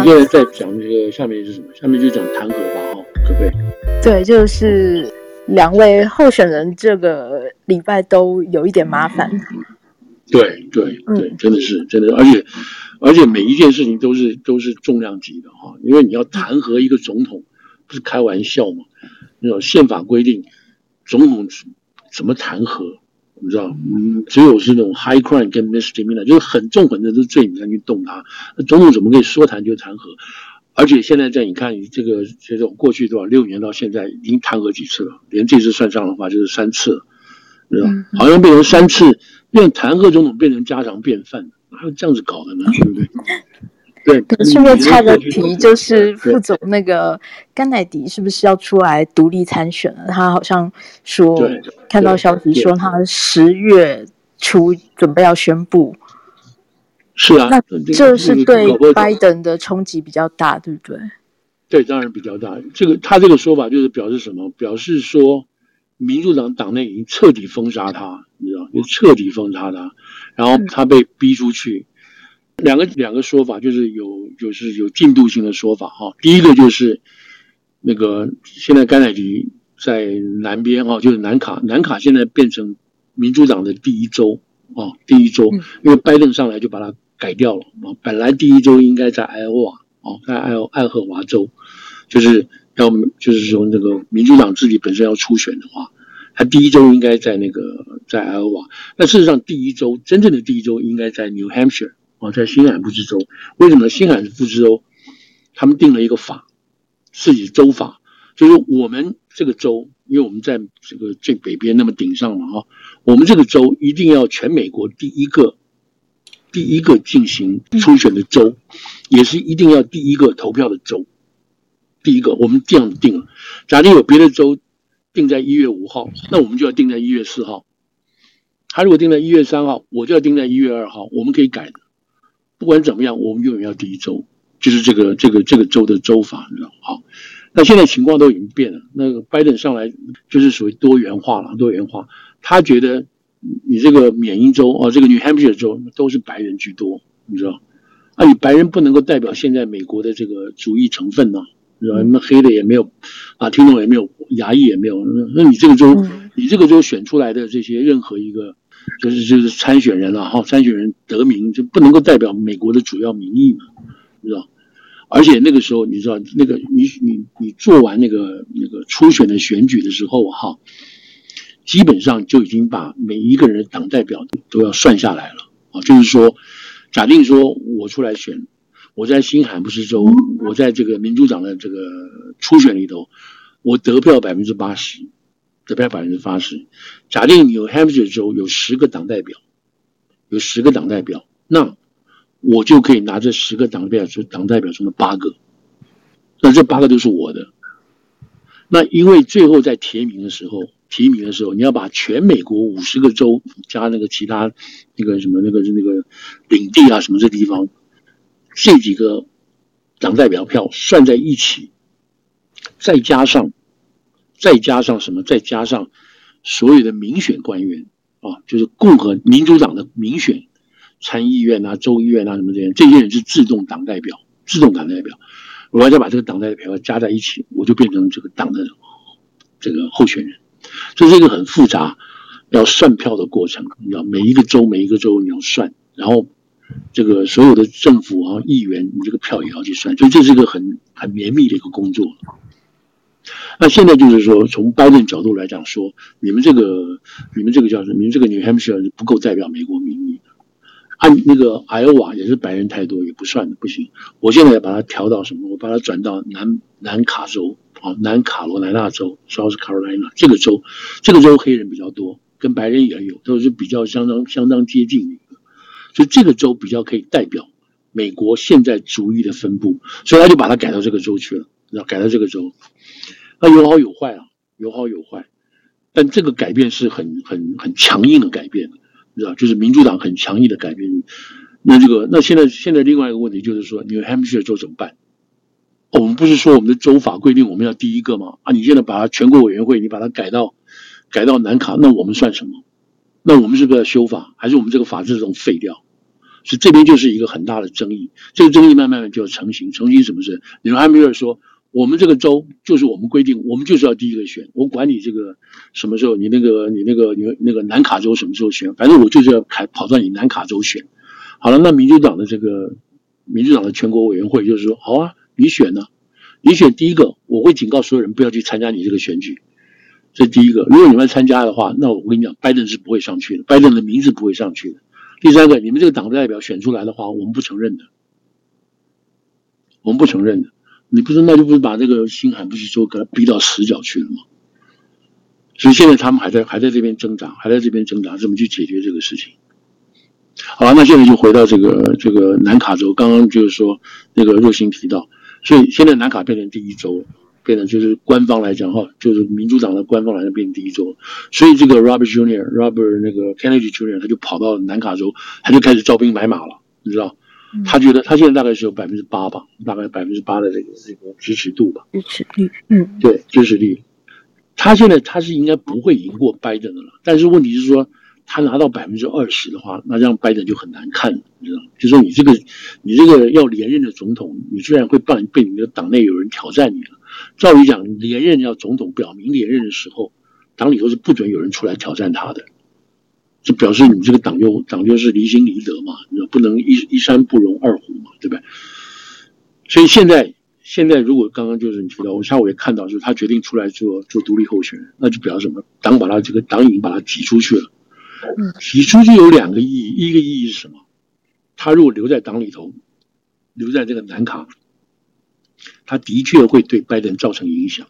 我们现在在讲这个，下面是什么？下面就讲弹劾吧，哈，可不可以？对，就是两位候选人这个礼拜都有一点麻烦。对对对，真的是真的，而且而且每一件事情都是都是重量级的哈，因为你要弹劾一个总统，不是开玩笑嘛？那种宪法规定，总统怎么弹劾？你知道，嗯，只有是那种 high crime 跟 misdemeanor，就是很重很重的罪，你才去动他。那总统怎么可以说弹就弹劾？而且现在在你看，这个这种过去多少六年到现在，已经弹劾几次了？连这次算上的话，就是三次了，知道？好像变成三次，变弹劾总统变成家常便饭，哪有这样子搞的呢？对不对？对，顺便插个题，就是副总那个甘乃迪是不是要出来独立参选了？他好像说看到消息说他十月初准备要宣布。是啊，那这是对拜登的冲击比较大，对不对？对，当然比较大。这个他这个说法就是表示什么？表示说民主党党内已经彻底封杀他，你知道，就彻底封杀他，然后他被逼出去。两个两个说法，就是有就是有进度性的说法哈。第一个就是那个现在甘乃迪在南边哈，就是南卡，南卡现在变成民主党的第一州啊，第一州，因为拜登上来就把它改掉了啊。本来第一州应该在爱奥瓦哦，在爱爱荷华州，就是要就是说那个民主党自己本身要初选的话，他第一周应该在那个在爱奥瓦。那事实上，第一周真正的第一周应该在 New Hampshire。啊，在新罕布什州，为什么新罕布什州他们定了一个法，自己州法，就是我们这个州，因为我们在这个最北边那么顶上嘛，哈，我们这个州一定要全美国第一个第一个进行初选的州，也是一定要第一个投票的州，第一个，我们这样定了。假定有别的州定在一月五号，那我们就要定在一月四号。他如果定在一月三号，我就要定在一月二号，我们可以改的。不管怎么样，我们永远要第一州，就是这个这个这个州的州法，你知道？好，那现在情况都已经变了。那个拜登上来就是属于多元化了，多元化。他觉得你这个缅因州啊，这个 New Hampshire 州都是白人居多，你知道？啊，你白人不能够代表现在美国的这个主义成分呢，你知道？什么黑的也没有，啊，听众也没有，牙裔也没有。那你这个州，你这个州选出来的这些任何一个。就是就是参选人了哈，参选人得名就不能够代表美国的主要民意嘛，你知道？而且那个时候你知道，那个你你你做完那个那个初选的选举的时候哈，基本上就已经把每一个人的党代表都要算下来了啊。就是说，假定说我出来选，我在新罕布什州，我在这个民主党的这个初选里头，我得票百分之八十。得票百分之八十。假定有 Hampshire 州有十个党代表，有十个党代表，那我就可以拿这十个党代表中党代表中的八个，那这八个都是我的。那因为最后在提名的时候，提名的时候你要把全美国五十个州加那个其他那个什么那个那个领地啊什么这地方这几个党代表票算在一起，再加上。再加上什么？再加上所有的民选官员啊，就是共和民主党的民选参议院啊、州议院啊什么这些，这些人是自动党代表，自动党代表。我要再把这个党代表加在一起，我就变成这个党的这个候选人。这是一个很复杂要算票的过程，你知道，每一个州每一个州你要算，然后这个所有的政府啊、议员，你这个票也要去算，所以这是一个很很绵密的一个工作。那现在就是说，从拜登角度来讲，说你们这个、你们这个叫什么？你们这个 New Hampshire 不够代表美国民意的。按那个 Iowa 也是白人太多，也不算的，不行。我现在要把它调到什么？我把它转到南南卡州啊，南卡罗来纳州 South Carolina 这个州，这个州黑人比较多，跟白人也有，都是比较相当相当接近的一个，所以这个州比较可以代表美国现在族裔的分布，所以他就把它改到这个州去了，要改到这个州。那有好有坏啊，有好有坏，但这个改变是很很很强硬的改变，你知道？就是民主党很强硬的改变。那这个，那现在现在另外一个问题就是说，New Hampshire 州怎么办？我们不是说我们的州法规定我们要第一个吗？啊，你现在把它全国委员会你把它改到改到南卡，那我们算什么？那我们是不是要修法？还是我们这个法制这种废掉？所以这边就是一个很大的争议。这个争议慢慢的就要成型，成型什么事？纽汉米尔说，我们这个州就是我们规定，我们就是要第一个选，我管你这个什么时候，你那个你那个你那个南卡州什么时候选，反正我就是要开跑到你南卡州选。好了，那民主党的这个民主党的全国委员会就是说，好啊，你选呢？你选第一个，我会警告所有人不要去参加你这个选举。这第一个，如果你们参加的话，那我跟你讲，拜登是不会上去的，拜登的名字不会上去的。第三个，你们这个党的代表选出来的话，我们不承认的，我们不承认的。你不是那就不是把这个新罕布什州给他逼到死角去了吗？所以现在他们还在还在这边挣扎，还在这边挣扎，怎么去解决这个事情？好了，那现在就回到这个这个南卡州，刚刚就是说那个若星提到，所以现在南卡变成第一州。变成就是官方来讲哈，就是民主党的官方来讲变成第一州，所以这个 Robert Junior Robert 那个 Kennedy Junior 他就跑到南卡州，他就开始招兵买马了，你知道？他觉得他现在大概是有百分之八吧，大概百分之八的这个这个支持度吧，支持率，嗯，对，支持率。他现在他是应该不会赢过拜登的了，但是问题是说。他拿到百分之二十的话，那这样拜登就很难看，你知道吗？就说你这个，你这个要连任的总统，你居然会被被你的党内有人挑战你了。照理讲，连任要总统表明连任的时候，党里头是不准有人出来挑战他的，就表示你这个党就党就是离心离德嘛，你不能一一山不容二虎嘛，对不对？所以现在现在如果刚刚就是你提到，我下午也看到，就是他决定出来做做独立候选人，那就表示什么？党把他这个党已经把他挤出去了。挤出去有两个意义，一个意义是什么？他如果留在党里头，留在这个南卡，他的确会对拜登造成影响。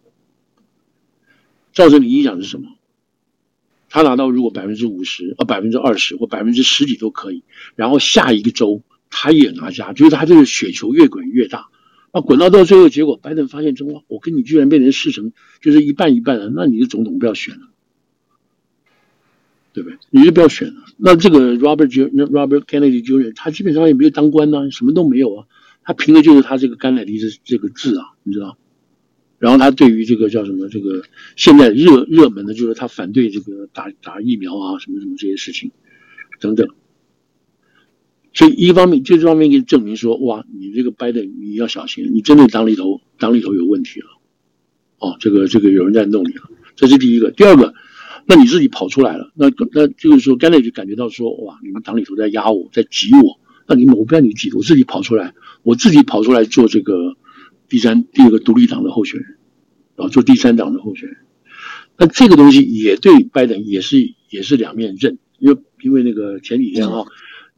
造成的影响是什么？他拿到如果百分之五十、啊百分之二十或百分之十几都可以，然后下一个州他也拿下，就是他这个雪球越滚越大。那滚到到最后结果，拜登发现，中我跟你居然变成势成就是一半一半了，那你的总统不要选了。对不对？你就不要选了。那这个 Robert J. Robert Kennedy Jr. 他基本上也没有当官呐、什么都没有啊。他凭的就是他这个甘乃迪的这个字啊，你知道？然后他对于这个叫什么这个现在热热门的，就是他反对这个打打疫苗啊，什么什么这些事情等等。所以一方面就这方面给你证明说，哇，你这个掰的你要小心，你真的党里头党里头有问题了。哦，这个这个有人在弄你了，这是第一个。第二个。那你自己跑出来了，那那就是说，刚才就感觉到说，哇，你们党里头在压我，在挤我，那你们我不要你挤，我自己跑出来，我自己跑出来做这个第三、第二个独立党的候选人，啊，做第三党的候选人。那这个东西也对拜登也是也是两面刃，因为因为那个前几天啊，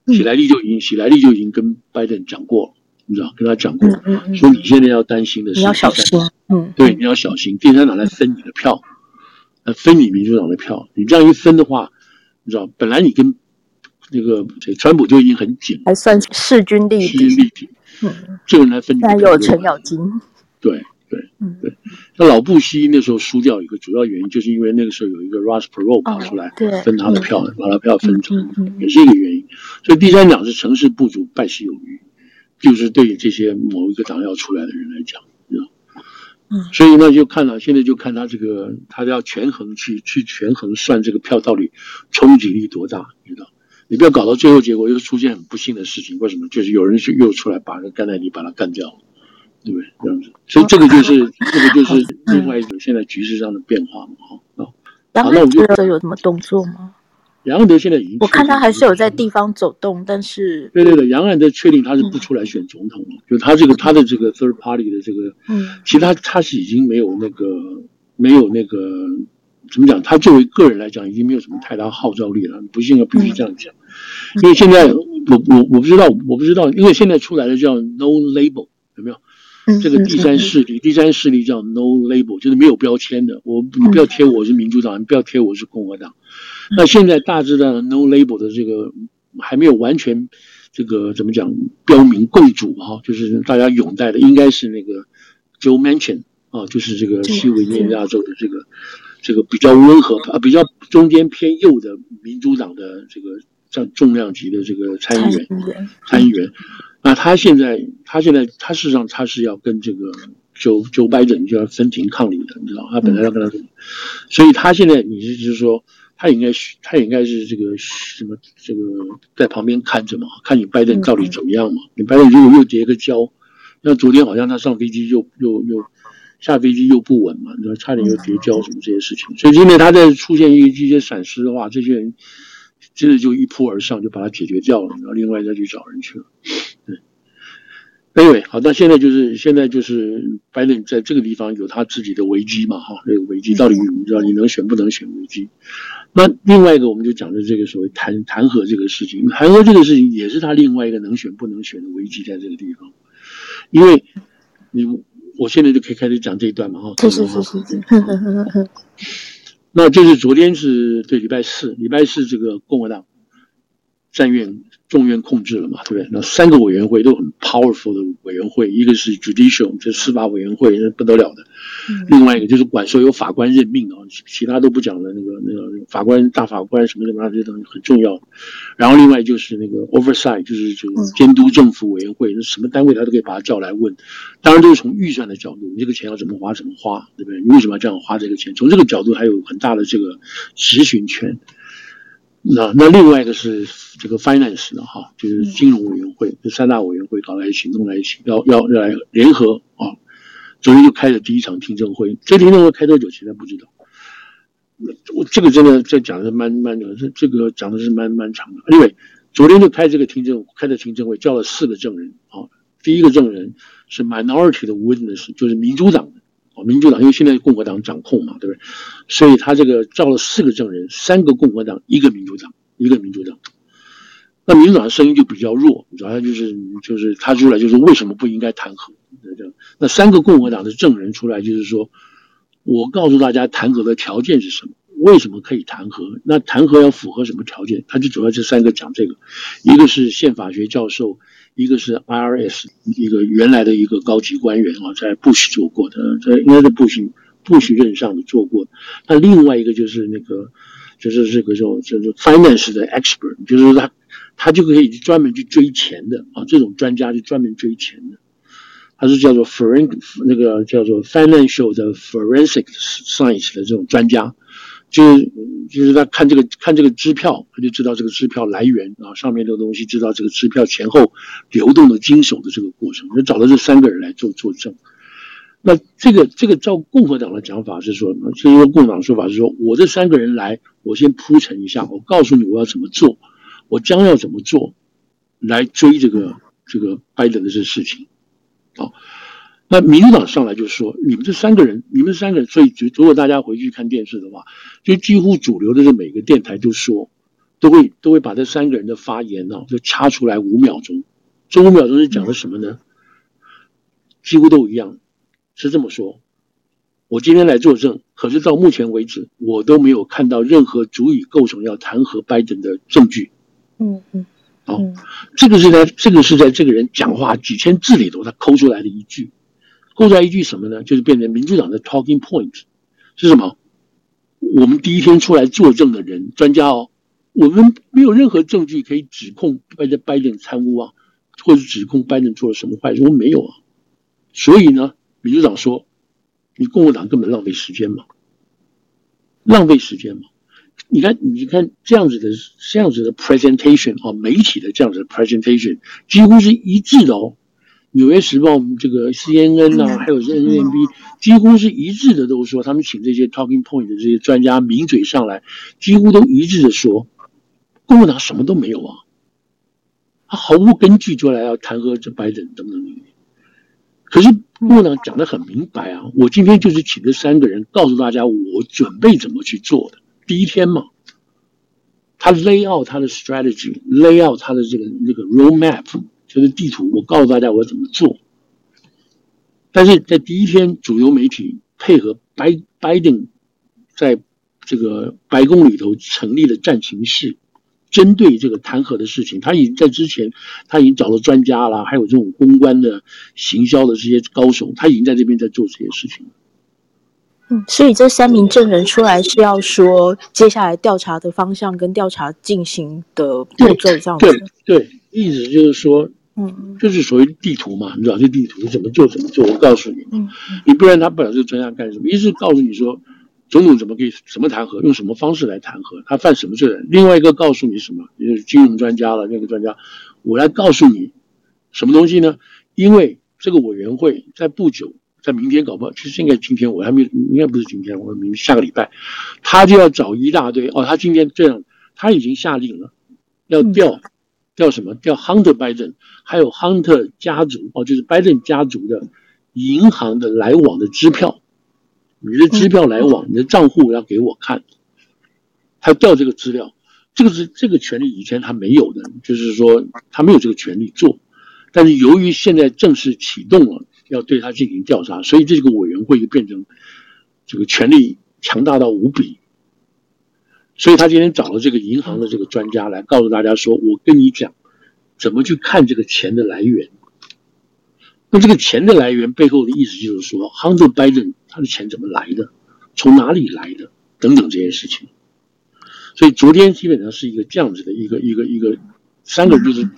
喜来利就已经喜来利就已经跟拜登讲过了，你知道，跟他讲过，说你现在要担心的是，你要小心，嗯，对，你要小心，第三党来分你的票。呃，分你民主党的票，你这样一分的话，你知道，本来你跟那个这川普就已经很紧，还算势均力敌。势均力敌，嗯，这个人来分你的票，还有程咬金。对对对，那老布希那时候输掉一个主要原因，就是因为那个时候有一个 Russ Perot 跑出来分他的票，把他票分走，也是一个原因。所以第三讲是成事不足败事有余，就是对于这些某一个党要出来的人来讲。嗯所以呢，就看了，现在就看他这个，他要权衡去去权衡算这个票到底冲击力多大，你知道？你不要搞到最后结果又出现很不幸的事情。为什么？就是有人就又出来把那甘乃迪把他干掉了，对不对？这样子，所以这个就是这个就是另外一种现在局势上的变化嘛。好，好，那我们觉得有什么动作吗？杨安德现在已经，我看他还是有在地方走动，但是对对对，杨安德确定他是不出来选总统了，嗯、就他这个他的这个 third party 的这个，嗯，其实他他是已经没有那个没有那个怎么讲，他作为个人来讲已经没有什么太大号召力了，不信要必须这样讲，嗯、因为现在我我我不知道我不知道，因为现在出来的叫 no label 有没有？这个第三势力，第三势力叫 no label，就是没有标签的。我你不要贴我是民主党，你不要贴我是共和党。那现在大致的 no label 的这个还没有完全这个怎么讲标明共主哈，就是大家拥戴的应该是那个 Joe Manchin 啊，就是这个西维吉尼亚州的这个这个比较温和啊比较中间偏右的民主党的这个像重量级的这个参议员参议员。那他现在，他现在，他事实上他是要跟这个 Joe Joe Biden 就要分庭抗礼的，你知道，他本来要跟他，所以他现在你是就是说，他应该他也应该是这个什么这个在旁边看着嘛，看你拜登到底怎么样嘛。你拜登如果又跌个跤，那昨天好像他上飞机又又又下飞机又不稳嘛，你说差点又跌跤什么这些事情。所以今天他在出现一一些闪失的话，这些人接着就一扑而上，就把他解决掉了，然后另外再去找人去了。对。Anyway，好，那现在就是现在就是拜登在这个地方有他自己的危机嘛，哈，这个危机到底你知道你能选不能选危机？那另外一个我们就讲的这个所谓弹弹劾这个事情，弹劾这个事情也是他另外一个能选不能选的危机在这个地方，因为你我现在就可以开始讲这一段嘛，哈，是是是是。是，那就是昨天是对礼拜四，礼拜四这个共和党参院。众院控制了嘛，对不对？那三个委员会都很 powerful 的委员会，一个是 judicial，这司法委员会，那不得了的。嗯、另外一个就是管所有法官任命啊，其他都不讲的那个那个法官、大法官什么什么这些东西很重要。然后另外就是那个 oversight，就是这个监督政府委员会，什么单位他都可以把他叫来问。当然都是从预算的角度，你这个钱要怎么花怎么花，对不对？你为什么要这样花这个钱？从这个角度还有很大的这个执行权。那那另外一个是这个 finance 的哈，就是金融委员会，这三大委员会搞在一起，弄在一起，要要要来联合啊。昨天就开了第一场听证会，这听证会开多久现在不知道。我这个真的在讲的是蛮蛮的，这这个讲的是蛮蛮长的。因为昨天就开这个听证，开的听证会叫了四个证人啊。第一个证人是 minority 的 witness，就是民主党的。民主党因为现在共和党掌控嘛，对不对？所以他这个召了四个证人，三个共和党，一个民主党，一个民主党。那民主党的声音就比较弱，主要就是就是他出来就是为什么不应该弹劾？那三个共和党的证人出来就是说，我告诉大家弹劾的条件是什么？为什么可以弹劾？那弹劾要符合什么条件？他就主要这三个讲这个，一个是宪法学教授。一个是 IRS 一个原来的一个高级官员啊，在布什做过的，在应该是布什布什任上做过的。那另外一个就是那个，就是这个叫就是 finance 的 expert，就是他他就可以专门去追钱的啊，这种专家就专门追钱的。他是叫做 forensic 那个叫做 financial 的 forensic science 的这种专家。就是就是他看这个看这个支票，他就知道这个支票来源啊，上面这个东西，知道这个支票前后流动的经手的这个过程。就找了这三个人来做作证。那这个这个照共和党的讲法是说，是因为共和党说法是说，我这三个人来，我先铺陈一下，我告诉你我要怎么做，我将要怎么做，来追这个这个拜登的这事情，啊。那民主党上来就说：“你们这三个人，你们三个人，所以就如果大家回去看电视的话，就几乎主流的这每个电台都说，都会都会把这三个人的发言呢、啊，就掐出来五秒钟。这五秒钟是讲的什么呢？几乎都一样，是这么说。我今天来作证，可是到目前为止，我都没有看到任何足以构成要弹劾拜登的证据。嗯嗯，好，这个是在这个是在这个人讲话几千字里头，他抠出来的一句。”后来一句什么呢？就是变成民主党的 talking point 是什么？我们第一天出来作证的人，专家哦，我们没有任何证据可以指控拜登拜登贪污啊，或者指控拜登做了什么坏事，我们没有啊。所以呢，民主党说，你共和党根本浪费时间嘛，浪费时间嘛。你看，你看这样子的这样子的 presentation 啊，媒体的这样子的 presentation 几乎是一致的哦。《纽约时报》这个 CNN 啊，还有 NBC，几乎是一致的，都说他们请这些 talking point 的这些专家名嘴上来，几乎都一致的说，共和党什么都没有啊，他毫无根据就来要弹劾这拜登等等。可是共和党讲的很明白啊，我今天就是请这三个人告诉大家，我准备怎么去做的。第一天嘛，他 lay out 他的 strategy，lay out 他的这个那个 roadmap。就是地图，我告诉大家我怎么做。但是在第一天，主流媒体配合拜拜登在这个白宫里头成立了战情室，针对这个弹劾的事情，他已经在之前他已经找了专家了，还有这种公关的、行销的这些高手，他已经在这边在做这些事情。嗯，所以这三名证人出来是要说接下来调查的方向跟调查进行的步骤这样子。对对，意思就是说。嗯，就是所谓地图嘛，你知道这地图怎么做怎么做？我告诉你，嗯，你不然他不了这个专家干什么？一是告诉你说，总统怎么可以怎么弹劾，用什么方式来弹劾，他犯什么罪？另外一个告诉你什么？就是金融专家了，那个专家，我来告诉你什么东西呢？因为这个委员会在不久，在明天搞不好，其实应该今天我还没，应该不是今天，我明下个礼拜，他就要找一大堆哦，他今天这样，他已经下令了，要调叫什么？叫 Hunter Biden，还有 Hunter 家族哦，就是 Biden 家族的银行的来往的支票。你的支票来往，你的账户要给我看，他调这个资料，这个是这个权利以前他没有的，就是说他没有这个权利做，但是由于现在正式启动了，要对他进行调查，所以这个委员会就变成这个权力强大到无比，所以他今天找了这个银行的这个专家来告诉大家说，我跟你讲，怎么去看这个钱的来源。那这个钱的来源背后的意思就是说，Hunter Biden 他的钱怎么来的，从哪里来的，等等这些事情。所以昨天基本上是一个这样子的一个一个一个三个就是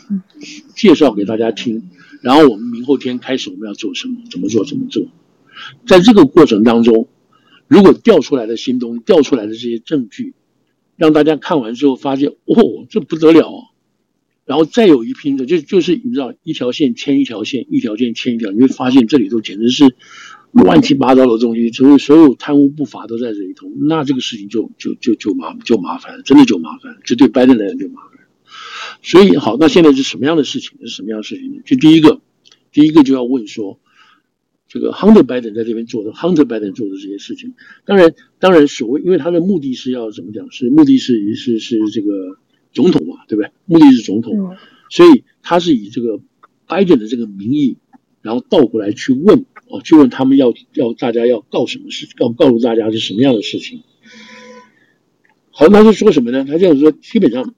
介绍给大家听，然后我们明后天开始我们要做什么，怎么做怎么做。在这个过程当中，如果调出来的新东西，调出来的这些证据，让大家看完之后发现，哦，这不得了啊！然后再有一批的，就就是你知道，一条线牵一条线，一条线牵一条，你会发现这里头简直是乱七八糟的东西，所以所有贪污不法都在这里头，那这个事情就就就就麻就麻烦了，真的就麻烦了，这对拜登来讲就麻烦了。所以好，那现在是什么样的事情？是什么样的事情呢？就第一个，第一个就要问说，这个 Hunter Biden 在这边做的，Hunter Biden 做的这些事情，当然当然所谓，因为他的目的是要怎么讲？是目的是是是这个。总统嘛，对不对？目的是总统，所以他是以这个 Biden 的这个名义，然后倒过来去问哦，去问他们要要大家要告什么事，告告诉大家是什么样的事情。好，他就说什么呢？他这样说，基本上，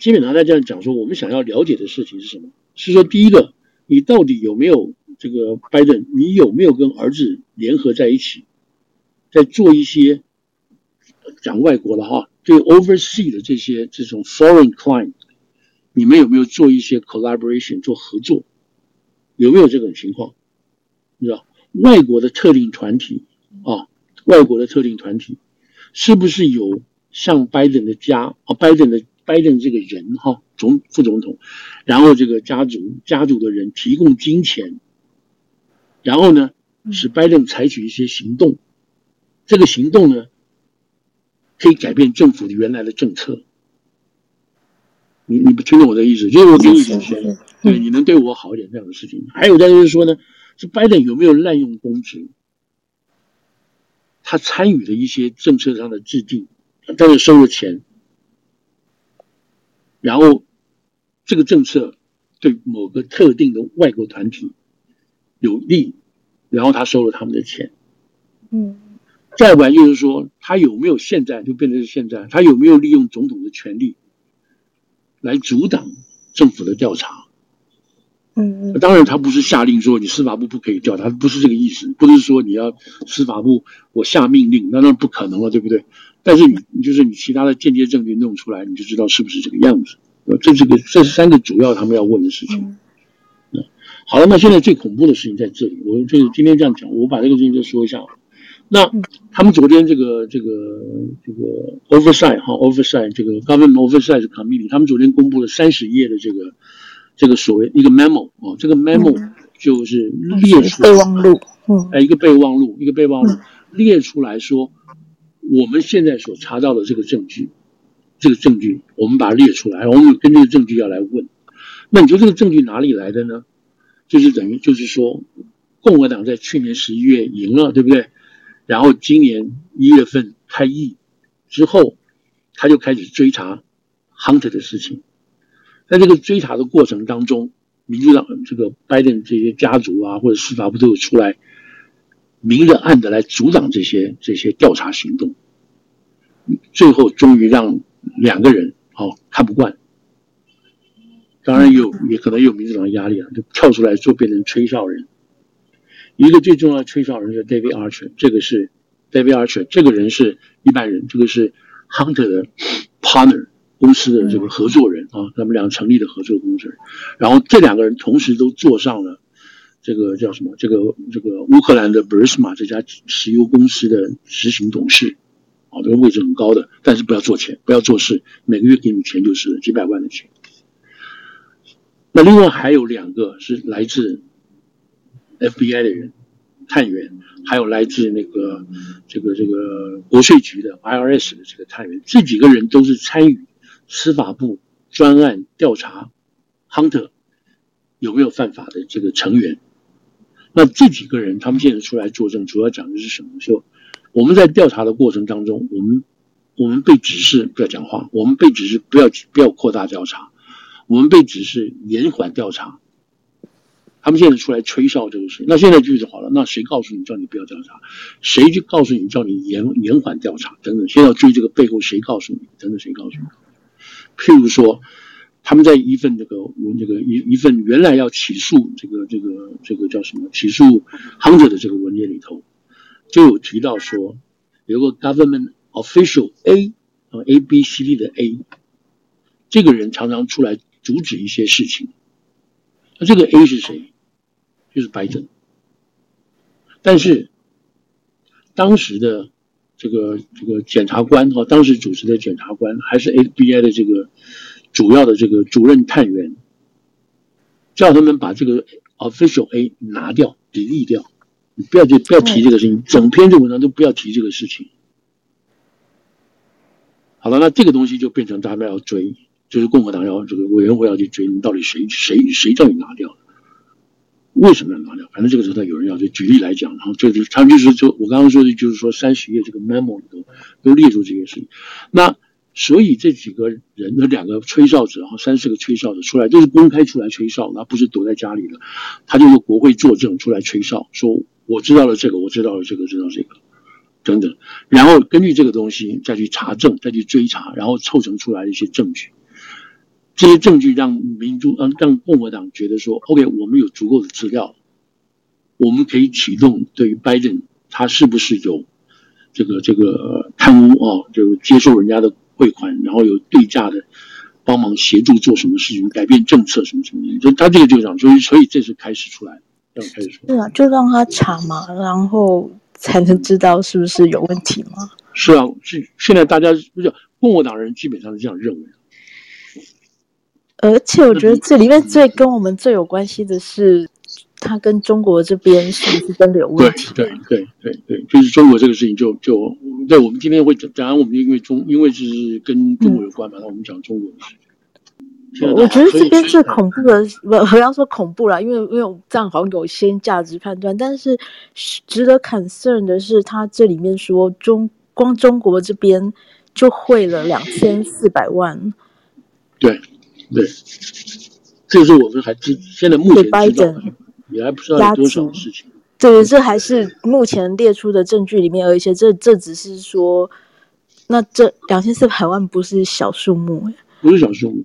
基本上他这样讲说，我们想要了解的事情是什么？是说第一个，你到底有没有这个拜登？你有没有跟儿子联合在一起，在做一些讲外国的哈？对 oversea 的这些这种 foreign client，你们有没有做一些 collaboration 做合作？有没有这种情况？你知道外国的特定团体啊，外国的特定团体是不是有向拜登的家啊，拜登的拜登这个人哈，总副总统，然后这个家族家族的人提供金钱，然后呢，使拜登采取一些行动，这个行动呢？可以改变政府的原来的政策，你你不听懂我的意思？就是我给你点钱，对，你能对我好一点这样的事情。还有再就是说呢，是拜登有没有滥用公职？他参与的一些政策上的制定，但是收了钱，然后这个政策对某个特定的外国团体有利，然后他收了他们的钱，嗯。再不然就是说，他有没有现在就变成是现在，他有没有利用总统的权利来阻挡政府的调查？嗯，当然他不是下令说你司法部不可以调查，不是这个意思，不是说你要司法部我下命令，那那不可能了，对不对？但是你你就是你其他的间接证据弄出来，你就知道是不是这个样子。这是个这是三个主要他们要问的事情。嗯，好了，那现在最恐怖的事情在这里，我就是今天这样讲，我把这个事情再说一下。那他们昨天这个这个这个 oversight 哈 oversight 这个 government oversight committee，他们昨天公布了三十页的这个这个所谓一个 memo 哦，这个 memo 就是列出备忘录，嗯，哎，一个备忘录，一个备忘录列出来说，我们现在所查到的这个证据，这个证据我们把它列出来，我们跟这个证据要来问，那你说这个证据哪里来的呢？就是等于就是说，共和党在去年十一月赢了，对不对？然后今年一月份开议之后，他就开始追查 Hunter 的事情。在这个追查的过程当中，民主党这个拜登这些家族啊，或者司法部都有出来明着暗的来阻挡这些这些调查行动。最后终于让两个人哦看不惯，当然有也可能有民主党的压力啊，就跳出来做变成吹哨人。一个最重要的吹哨人是 David Archer，这个是 David Archer，这个人是一般人，这个是 Hunter 的 partner 公司的这个合作人啊，他们俩成立的合作公司。然后这两个人同时都坐上了这个叫什么？这个这个乌克兰的 Burisma 这家石油公司的执行董事，啊，这个位置很高的，但是不要做钱，不要做事，每个月给你钱就是几百万的钱。那另外还有两个是来自 FBI 的人，探员，还有来自那个这个这个国税局的 IRS 的这个探员，这几个人都是参与司法部专案调查 Hunter 有没有犯法的这个成员。那这几个人他们现在出来作证，主要讲的是什么？就我们在调查的过程当中，我们我们被指示不要讲话，我们被指示不要不要扩大调查。我们被指示延缓调查，他们现在出来吹哨这个事，那现在就是好了。那谁告诉你叫你不要调查？谁就告诉你叫你延延缓调查？等等，现在要追这个背后谁告诉你？等等，谁告诉你？譬如说，他们在一份这个我们这个一一份原来要起诉这个这个这个叫什么起诉 Hunter 的这个文件里头，就有提到说有个 government official A 啊 A B C D 的 A，这个人常常出来。阻止一些事情，那这个 A 是谁？就是拜登。但是当时的这个这个检察官和当时主持的检察官还是 FBI 的这个主要的这个主任探员，叫他们把这个 Official A 拿掉，delete 掉，你不要就不要提这个事情，整篇这文章都不要提这个事情。好了，那这个东西就变成大家要追。就是共和党要这个委员会要去追，你到底谁谁谁叫你拿掉的？为什么要拿掉？反正这个时候有人要去举例来讲，然后就是他就是说我刚刚说的就是说三十页这个 memo 里头都列出这些事情。那所以这几个人那两个吹哨者哈，三四个吹哨者出来都是公开出来吹哨，那不是躲在家里的，他就是国会作证出来吹哨，说我知道了这个，我知道了这个，知道这个。等等，然后根据这个东西再去查证，再去追查，然后凑成出来的一些证据。这些证据让民主让让共和党觉得说，OK，我们有足够的资料，我们可以启动对于拜登他是不是有这个这个贪污啊，就接受人家的汇款，然后有对价的帮忙协助做什么事情，改变政策什么什么的，就他这个就这样，所以所以这是开始出来，这样开始出来。对啊，就让他查嘛，然后才能知道是不是有问题嘛？是啊，是现在大家不是共和党人基本上是这样认为。而且我觉得这里面最跟我们最有关系的是，他跟中国这边是不是真的有问题？对对对对对，就是中国这个事情就就对，我们今天会讲，当然我们因为中因为是跟中国有关嘛，那、嗯、我们讲中国的事情。我觉得这边最恐怖的，不不要说恐怖了，因为因为这样好像有一些价值判断，但是值得 concern 的是，他这里面说中光中国这边就汇了两千四百万。对。对，这是我们还知现在目前知道的，也还不知道有多少事情。对，这还是目前列出的证据里面，而且这这只是说，那这两千四百万不是小数目，不是小数目。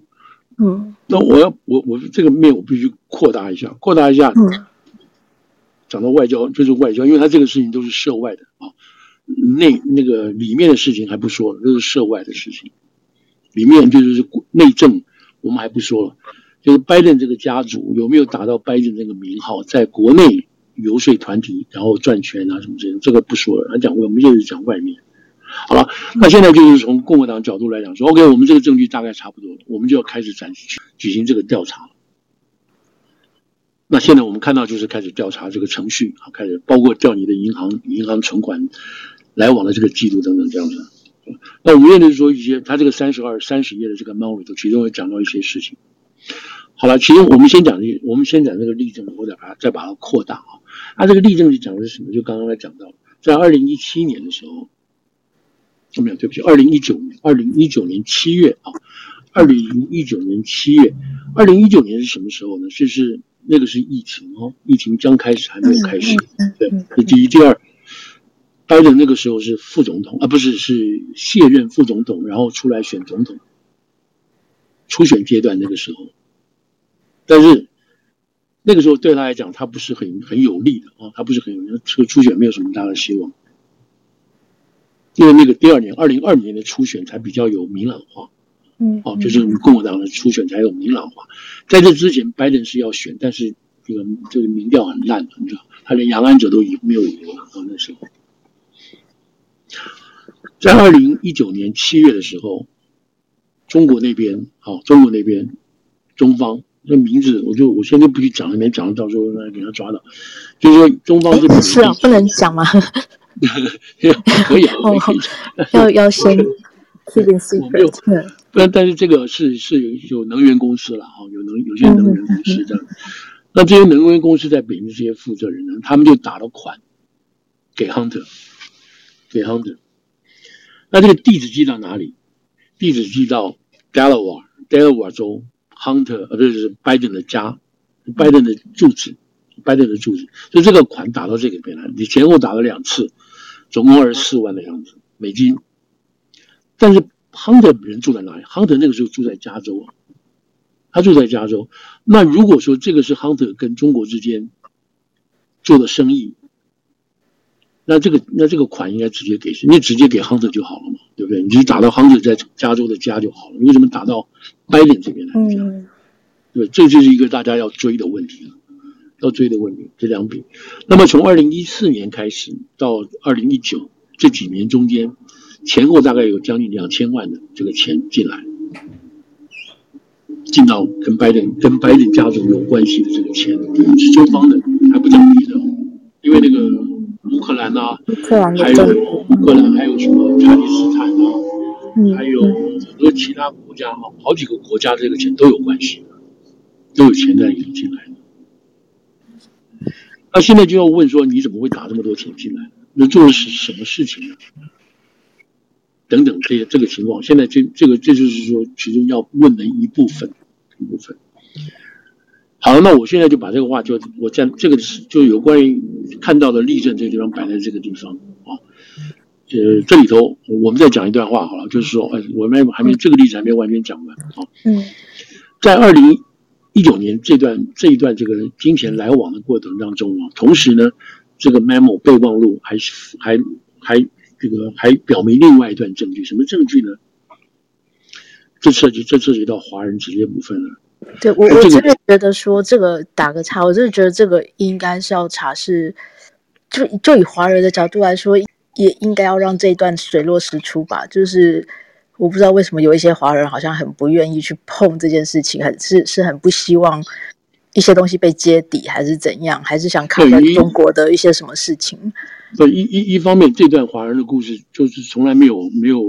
嗯，那我要我我这个面我必须扩大一下，扩大一下。嗯，讲到外交，就是外交，因为他这个事情都是涉外的啊，内那个里面的事情还不说了，都是涉外的事情，里面就是内政。我们还不说了，就是拜登这个家族有没有打到拜登这个名号，在国内游说团体，然后赚钱啊什么之类的，这个不说了。他讲我们就是讲外面。好了，那现在就是从共和党角度来讲说，OK，我们这个证据大概差不多了，我们就要开始展举行这个调查。那现在我们看到就是开始调查这个程序啊，开始包括调你的银行银行存款来往的这个记录等等这样子。那我们现在说一些，他这个三十二、三十页的这个 memo 里头，其中会讲到一些事情。好了，其实我们先讲这，我们先讲这个例证，我再把它再把它扩大啊。那这个例证是讲的是什么？就刚刚才讲到，在二零一七年的时候，没有，对不起，二零一九年，二零一九年七月啊，二零一九年七月，二零一九年是什么时候呢？就是那个是疫情哦，疫情刚开始，还没有开始。对，这第一，第二。拜登那个时候是副总统啊，不是是卸任副总统，然后出来选总统，初选阶段那个时候，但是那个时候对他来讲，他不是很很有利的啊，他不是很有利，这个初选没有什么大的希望，因为那个第二年二零二零年的初选才比较有明朗化，嗯，哦，就是共和党的初选才有明朗化，在这之前，拜登是要选，但是这个这个民调很烂，你知道，他连杨安哲都赢没有赢啊，那时候。在二零一九年七月的时候，中国那边，好，中国那边，中方那名字，我就我现在不去讲，没讲到时候给他抓到，就是说中方这边是啊，不能讲吗？可以啊，要要先 keep secret。但但是这个是是有有能源公司了哈，有能有些能源公司这样，那这些能源公司在北京这些负责人呢，他们就打了款给 Hunter，给 Hunter。那这个地址寄到哪里？地址寄到 Delaware，Delaware 州 Hunter，呃，不是，是拜登的家，拜登的住址，拜登的住址。就这个款打到这个边来，你前后打了两次，总共二十四万的样子美金。但是 Hunter 人住在哪里？Hunter 那个时候住在加州啊，他住在加州。那如果说这个是 Hunter 跟中国之间做的生意。那这个那这个款应该直接给谁？你直接给 Hunter 就好了嘛，对不对？你就打到 Hunter 在加州的家就好了。你为什么打到 Biden 这边来？嗯，对，这就是一个大家要追的问题了，要追的问题。这两笔，那么从二零一四年开始到二零一九这几年中间，前后大概有将近两千万的这个钱进来，进到跟 Biden 跟 Biden 家族有关系的这个钱是中方的，还不讲别的，因为那个。乌克兰啊，还有乌克兰，还有什么查理斯坦啊，嗯、还有很多其他国家哈，好几个国家这个钱都有关系，都有钱在引进来的。那现在就要问说，你怎么会打这么多钱进来？那做的是什么事情呢？等等这些这个情况，现在这这个这就是说其中要问的一部分一部分。好，那我现在就把这个话就我在这个就有关于看到的例证这个地方摆在这个地方啊，呃，这里头我们再讲一段话好了，就是说，哎，我们还没这个例子还没完全讲完啊。嗯，在二零一九年这段这一段这个金钱来往的过程当中啊，同时呢，这个 memo 备忘录还还还这个还表明另外一段证据，什么证据呢？这涉及这涉及到华人职业部分了。对我，我真的觉得说这个打个叉，我真的觉得这个应该是要查是，是就就以华人的角度来说，也应该要让这一段水落石出吧。就是我不知道为什么有一些华人好像很不愿意去碰这件事情，很是是很不希望一些东西被揭底，还是怎样，还是想看看中国的一些什么事情。对，一一一方面，这段华人的故事就是从来没有没有。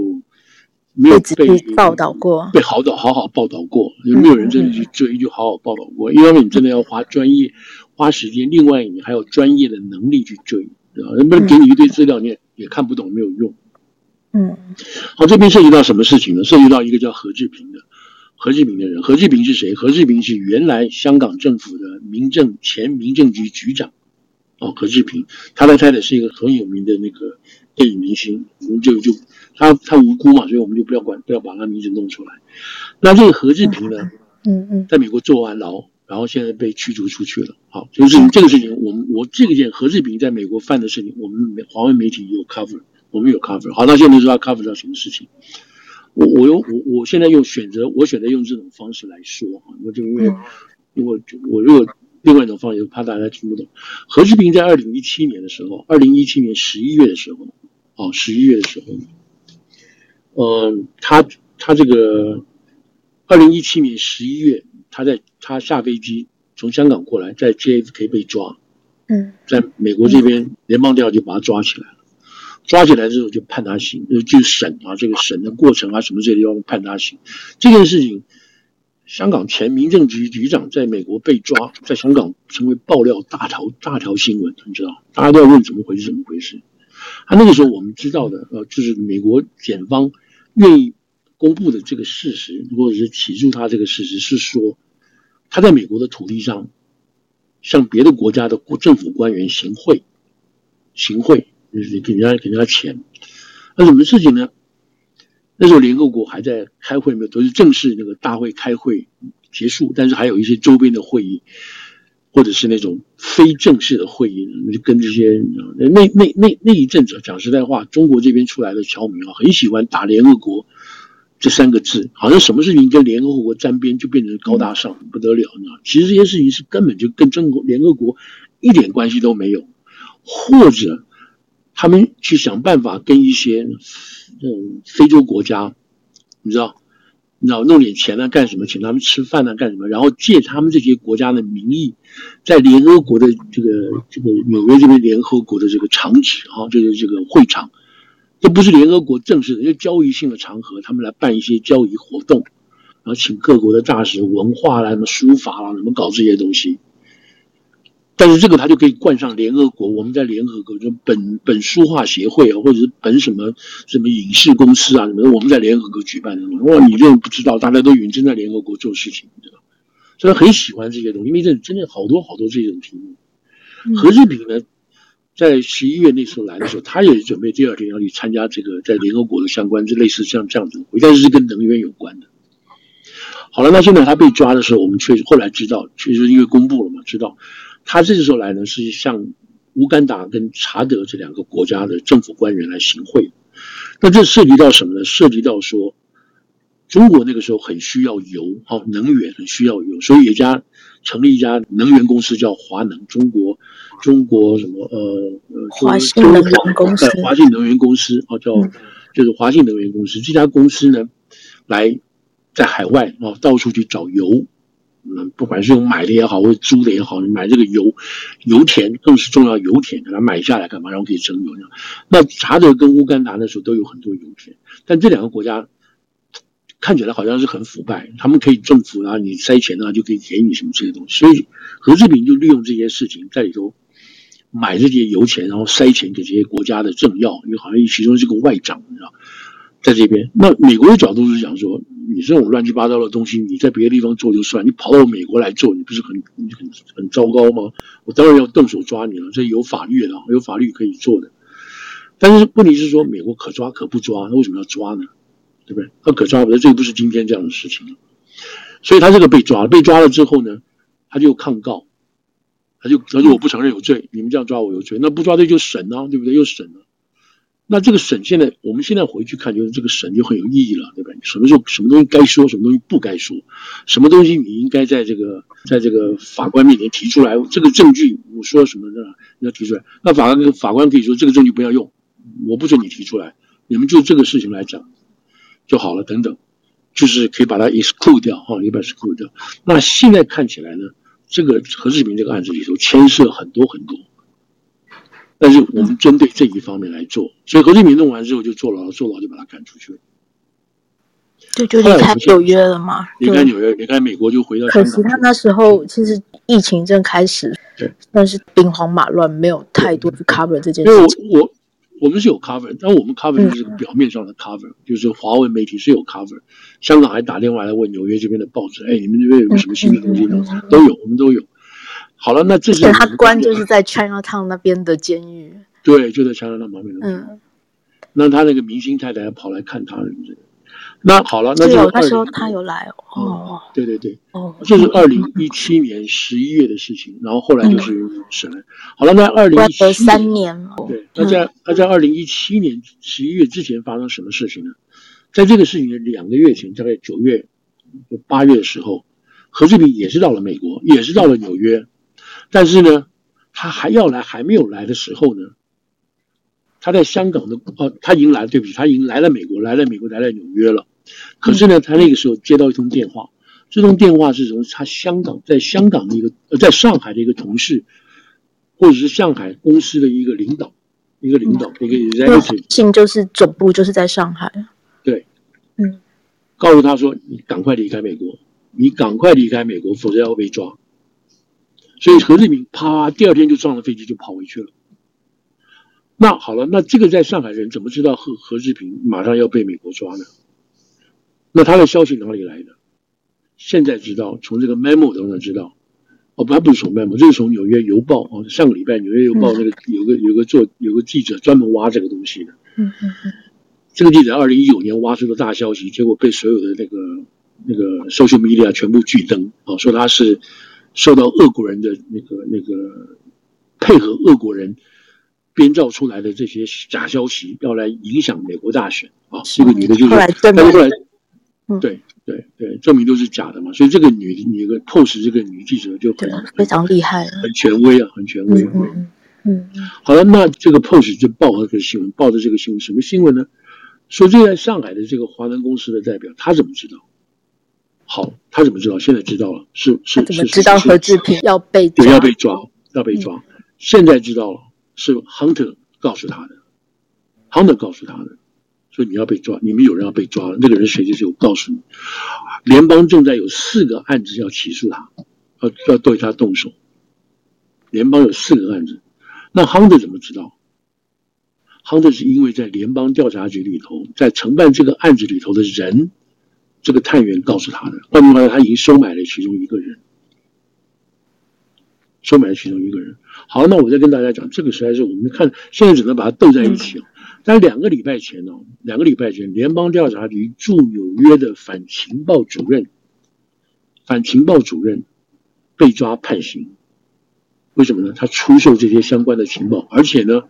没有被报道过，被好的好好报道过，有没有人真的去追，就好好报道过。一方面，你真的要花专业、花时间；另外，你还有专业的能力去追，对吧？人不能给你一堆资料，你也也看不懂，没有用。嗯，好，这边涉及到什么事情呢？涉及到一个叫何志平的，何志平的人。何志平是谁？何志平是原来香港政府的民政前民政局局长。哦，何志平，他的太太是一个很有名的那个电影明星，我们就就。他他无辜嘛，所以我们就不要管，不要把他名字弄出来。那这个何志平呢？嗯嗯，在美国坐完牢，然后现在被驱逐出去了。好，就是这个事情，我们我这个件何志平在美国犯的事情，我们华为媒体有 cover，我们有 cover。好，那现在说他 cover 到什么事情？我我用我我现在用选择，我选择用这种方式来说啊，我就因为因为我如果另外一种方式，怕大家听不懂。何志平在二零一七年的时候，二零一七年十一月的时候，哦，十一月的时候。嗯，他他这个二零一七年十一月，他在他下飞机从香港过来，在 JFK 被抓，嗯，在美国这边联邦调就把他抓起来了，抓起来之后就判他刑，就就审啊，这个审的过程啊什么这些地方判他刑。这件事情，香港前民政局局长在美国被抓，在香港成为爆料大条大条新闻，你知道，大家都要问怎么回事，怎么回事？他那个时候我们知道的，呃，就是美国检方。愿意公布的这个事实，或者是起诉他这个事实，是说他在美国的土地上向别的国家的政府官员行贿，行贿就是给人家给人家钱。那什么事情呢？那时候联合国还在开会，没有都是正式那个大会开会结束，但是还有一些周边的会议，或者是那种非正式的会议，就跟这些那那那那一阵子，讲实在话，中国这边出来的侨民啊，很喜欢打联合国这三个字，好像什么事情跟联合国沾边就变成高大上不得了，你知道？其实这些事情是根本就跟中国联合国一点关系都没有，或者他们去想办法跟一些嗯非洲国家，你知道，你知道弄点钱啊干什么？请他们吃饭啊干什么？然后借他们这些国家的名义，在联合国的这个这个纽约这边联合国的这个场址啊，就是这个会场。这不是联合国正式的，就交易性的场合，他们来办一些交易活动，然后请各国的大使文化啦、什么书法啦、怎么搞这些东西。但是这个他就可以冠上联合国，我们在联合国就本本书画协会啊，或者是本什么什么影视公司啊什么，我们在联合国举办的。哇，你这种不知道，大家都以为真在联合国做事情，对吧？所以很喜欢这些东西，因为这真的好多好多这种题目。何志平呢？在十一月那时候来的时候，他也准备第二天要去参加这个在联合国的相关，就类似像这样子，但是是跟能源有关的。好了，那现在他被抓的时候，我们确实后来知道，确实因为公布了嘛，知道他这个时候来呢，是向乌干达跟查德这两个国家的政府官员来行贿。那这涉及到什么呢？涉及到说。中国那个时候很需要油，哈，能源很需要油，所以一家成立一家能源公司叫华能，中国，中国什么呃呃，华信能源公司，华信能源公司啊，叫就是华信能源公司。这家公司呢，来在海外啊到处去找油，嗯，不管是用买的也好，或者租的也好，你买这个油油田更是重要，油田给它买下来干嘛？然后可以蒸油。那查德跟乌干达那时候都有很多油田，但这两个国家。看起来好像是很腐败，他们可以政府啊，你塞钱啊，就可以给你什么这些东西。所以何志平就利用这些事情在里头买这些油钱，然后塞钱给这些国家的政要，因为好像其中是个外长，你知道，在这边。那美国的角度是讲说，你这种乱七八糟的东西，你在别的地方做就算，你跑到美国来做，你不是很很很糟糕吗？我当然要动手抓你了，这有法律的，有法律可以做的。但是问题是说，美国可抓可不抓，那为什么要抓呢？对不对？他可抓不得，这个不是今天这样的事情，所以他这个被抓了，被抓了之后呢，他就抗告，他就他说我不承认有罪，你们这样抓我有罪，那不抓罪就审啊，对不对？又审了，那这个审现在我们现在回去看，就是这个审就很有意义了，对不对？什么时候什么东西该说，什么东西不该说，什么东西你应该在这个在这个法官面前提出来，这个证据我说什么的要提出来，那法官法官可以说这个证据不要用，我不准你提出来，你们就这个事情来讲。就好了，等等，就是可以把它 exclude 掉哈，一般 exclude 掉。那现在看起来呢，这个何志平这个案子里头牵涉很多很多，但是我们针对这一方面来做，所以何志明弄完之后就坐牢，坐牢就把他赶出去了。对，就离开纽约了嘛，离开纽约，离开美国就回到香港。可惜他那时候其实疫情正开始，对，但是兵荒马乱，没有太多去 cover 这件事情。我。我们是有 cover，但我们 cover 就是表面上的 cover，嗯、就是华为媒体是有 cover。香港还打电话来问纽约这边的报纸，哎，你们这边有没有什么新的东西呢？嗯嗯嗯、都有，我们都有。好了，那这是他关就是在 Chinatown 那边的监狱。对，就在 Chinatown 旁边的。嗯。那他那个明星太太还跑来看他，那好了，那就那时候他有来哦。对对对，哦，这是二零一七年十一月的事情，然后后来就是审了。好了，那二零一七三年，对，那在那在二零一七年十一月之前发生什么事情呢？在这个事情的两个月前，大概九月、八月的时候，何志平也是到了美国，也是到了纽约，但是呢，他还要来，还没有来的时候呢，他在香港的哦，他已经来了，对不起，他已经来了美国，来了美国，来了纽约了。可是呢，他那个时候接到一通电话，这通电话是从他香港在香港的一个呃，在上海的一个同事，或者是上海公司的一个领导，一个领导，一个 executive，信就是总部就是在上海。对，嗯，告诉他说：“你赶快离开美国，你赶快离开美国，否则要被抓。”所以何志平啪，第二天就上了飞机就跑回去了。那好了，那这个在上海人怎么知道何何志平马上要被美国抓呢？那他的消息哪里来的？现在知道，从这个 memo 当中知道，哦，不，不是从 memo，这是从纽约邮报哦。上个礼拜纽约邮报那个有个有个做有个记者专门挖这个东西的。嗯嗯嗯。这个记者二零一九年挖出了大消息，结果被所有的那个那个 social media 全部拒登哦，说他是受到俄国人的那个那个配合俄国人编造出来的这些假消息，要来影响美国大选啊。这个女的就是，但是后来。嗯，对对对，证明都是假的嘛。所以这个女女个 POST 这个女记者就很非常厉害，很权威啊，很权威。嗯嗯嗯，好了，那这个 POST 就报了个新闻，报的这个新闻什么新闻呢？说就在上海的这个华能公司的代表，他怎么知道？好，他怎么知道？现在知道了，是是怎么知道何志平要被对要被抓要被抓？现在知道了，是 Hunter 告诉他的，Hunter 告诉他的，说你要被抓，你们有人要被抓了，那个人谁就是我告诉你，联邦正在有四个案子要起诉他，要要对他动手，联邦有四个案子，那 Hunter 怎么知道？Hunter 是因为在联邦调查局里头，在承办这个案子里头的人，这个探员告诉他的。换句话说，他已经收买了其中一个人，收买了其中一个人。好，那我再跟大家讲，这个实在是我们看现在只能把它斗在一起。但两个礼拜前呢，两个礼拜前，联邦调查局驻纽约的反情报主任，反情报主任被抓判刑。为什么呢？他出售这些相关的情报，而且呢。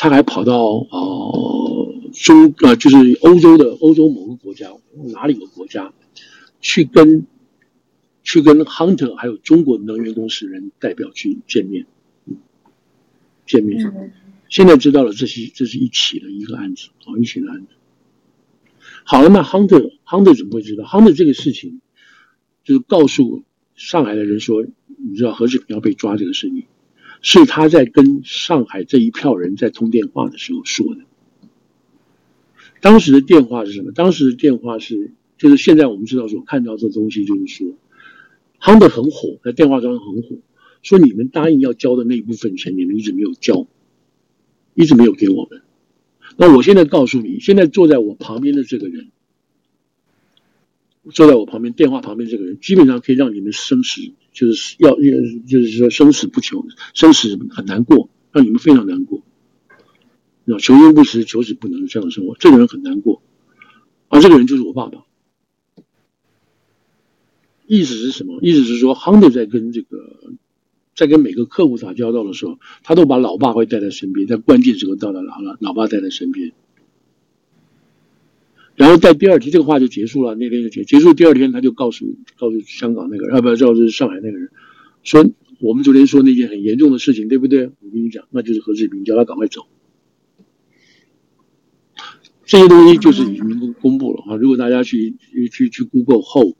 他还跑到呃中呃就是欧洲的欧洲某个国家，哪里有个国家，去跟去跟 Hunter 还有中国能源公司人代表去见面，见面。现在知道了，这是这是一起的一个案子，好，一起的案子。好了，那 Hunter Hunter 怎么会知道？Hunter 这个事情就是告诉上海的人说，你知道何志平要被抓这个事情。是他在跟上海这一票人在通电话的时候说的。当时的电话是什么？当时的电话是，就是现在我们知道所看到这东西，就是说夯得很火，在电话中很火，说你们答应要交的那一部分钱，你们一直没有交，一直没有给我们。那我现在告诉你，现在坐在我旁边的这个人。坐在我旁边，电话旁边这个人，基本上可以让你们生死，就是要，就是说生死不求，生死很难过，让你们非常难过。那求生不时，求死不能这样的生活，这个人很难过。而这个人就是我爸爸。意思是什么？意思是说，Hunter 在跟这个，在跟每个客户打交道的时候，他都把老爸会带在身边，在关键时刻到了老了，老爸带在身边。然后在第二天，这个话就结束了。那天就结结束。第二天，他就告诉告诉香港那个人，啊，不，告诉上海那个人，说我们昨天说那件很严重的事情，对不对？我跟你讲，那就是何志平，叫他赶快走。这些东西就是已经公布了啊！如果大家去去去 Google 后，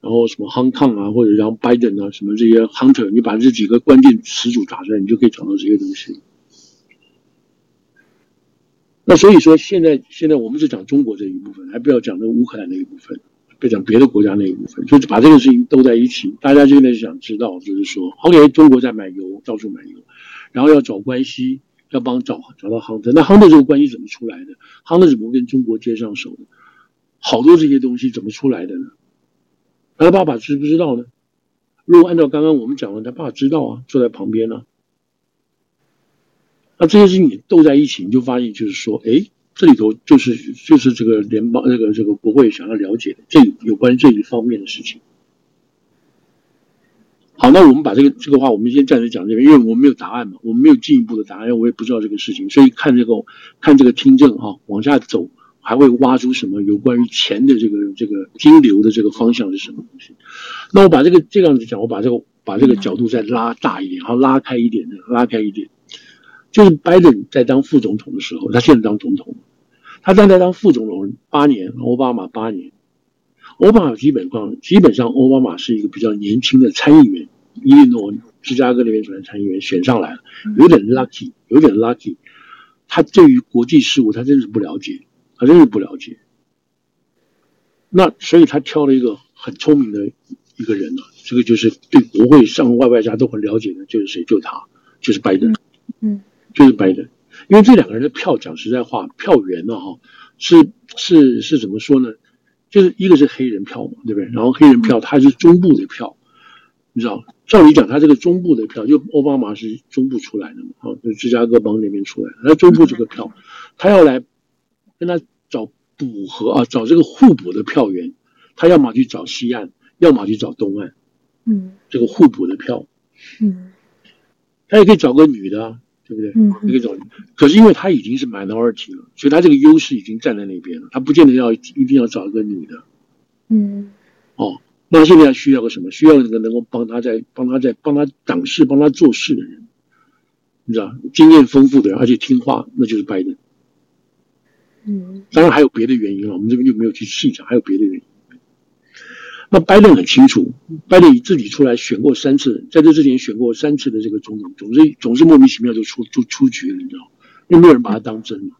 然后什么 Hong Kong 啊，或者然后 Biden 啊，什么这些 Hunter，你把这几个关键词组打出来，你就可以找到这些东西。那所以说，现在现在我们是讲中国这一部分，还不要讲那乌克兰那一部分，不讲别的国家那一部分，就是把这个事情都在一起。大家现在想知道，就是说，OK，中国在买油，到处买油，然后要找关系，要帮找找到亨特。那亨特这个关系怎么出来的亨特怎么跟中国接上手的？好多这些东西怎么出来的呢？他爸爸知不知道呢？如果按照刚刚我们讲的，他爸爸知道啊，坐在旁边呢、那这些事情你斗在一起，你就发现就是说，哎，这里头就是就是这个联邦这个这个国会想要了解的这有关这一方面的事情。好，那我们把这个这个话，我们先暂时讲这边，因为我们没有答案嘛，我们没有进一步的答案，我也不知道这个事情，所以看这个看这个听证啊，往下走还会挖出什么有关于钱的这个这个金流的这个方向是什么东西。那我把这个这样子讲，我把这个把这个角度再拉大一点，好，拉开一点的，拉开一点。就是拜登在当副总统的时候，他现在当总统，他在当副总统八年，奥巴马八年，奥巴马基本上基本上奥巴马是一个比较年轻的参议员，伊利诺芝加哥那边出来参议员选上来了，有点 lucky，有点 lucky，他对于国际事务他真是不了解，他真是不了解，那所以他挑了一个很聪明的一个人呢，这个就是对国会上外外家都很了解的，就是谁？就是他，就是拜登，嗯。就是拜登，因为这两个人的票，讲实在话，票源呢，哈，是是是怎么说呢？就是一个是黑人票嘛，对不对？然后黑人票，他是中部的票，你知道，照理讲，他这个中部的票，就奥巴马是中部出来的嘛，啊，就芝加哥帮那边出来的，那中部这个票，他要来跟他找补合啊，找这个互补的票源，他要么去找西岸，要么去找东岸，嗯，这个互补的票，嗯，他也可以找个女的啊。对不对？嗯，那种，可是因为他已经是 minority 了，所以他这个优势已经站在那边了，他不见得要一定要找一个女的。嗯，哦，那现在需要个什么？需要一个能够帮他在帮他在帮他挡事、帮他做事的人，你知道，经验丰富的人，而且听话，那就是拜登。嗯，当然还有别的原因了，我们这边就没有去细讲，还有别的原因。那拜登很清楚，拜登自己出来选过三次，在这之前选过三次的这个总统，总是总是莫名其妙就出就出局了，你知道，因为没有人把他当真嘛。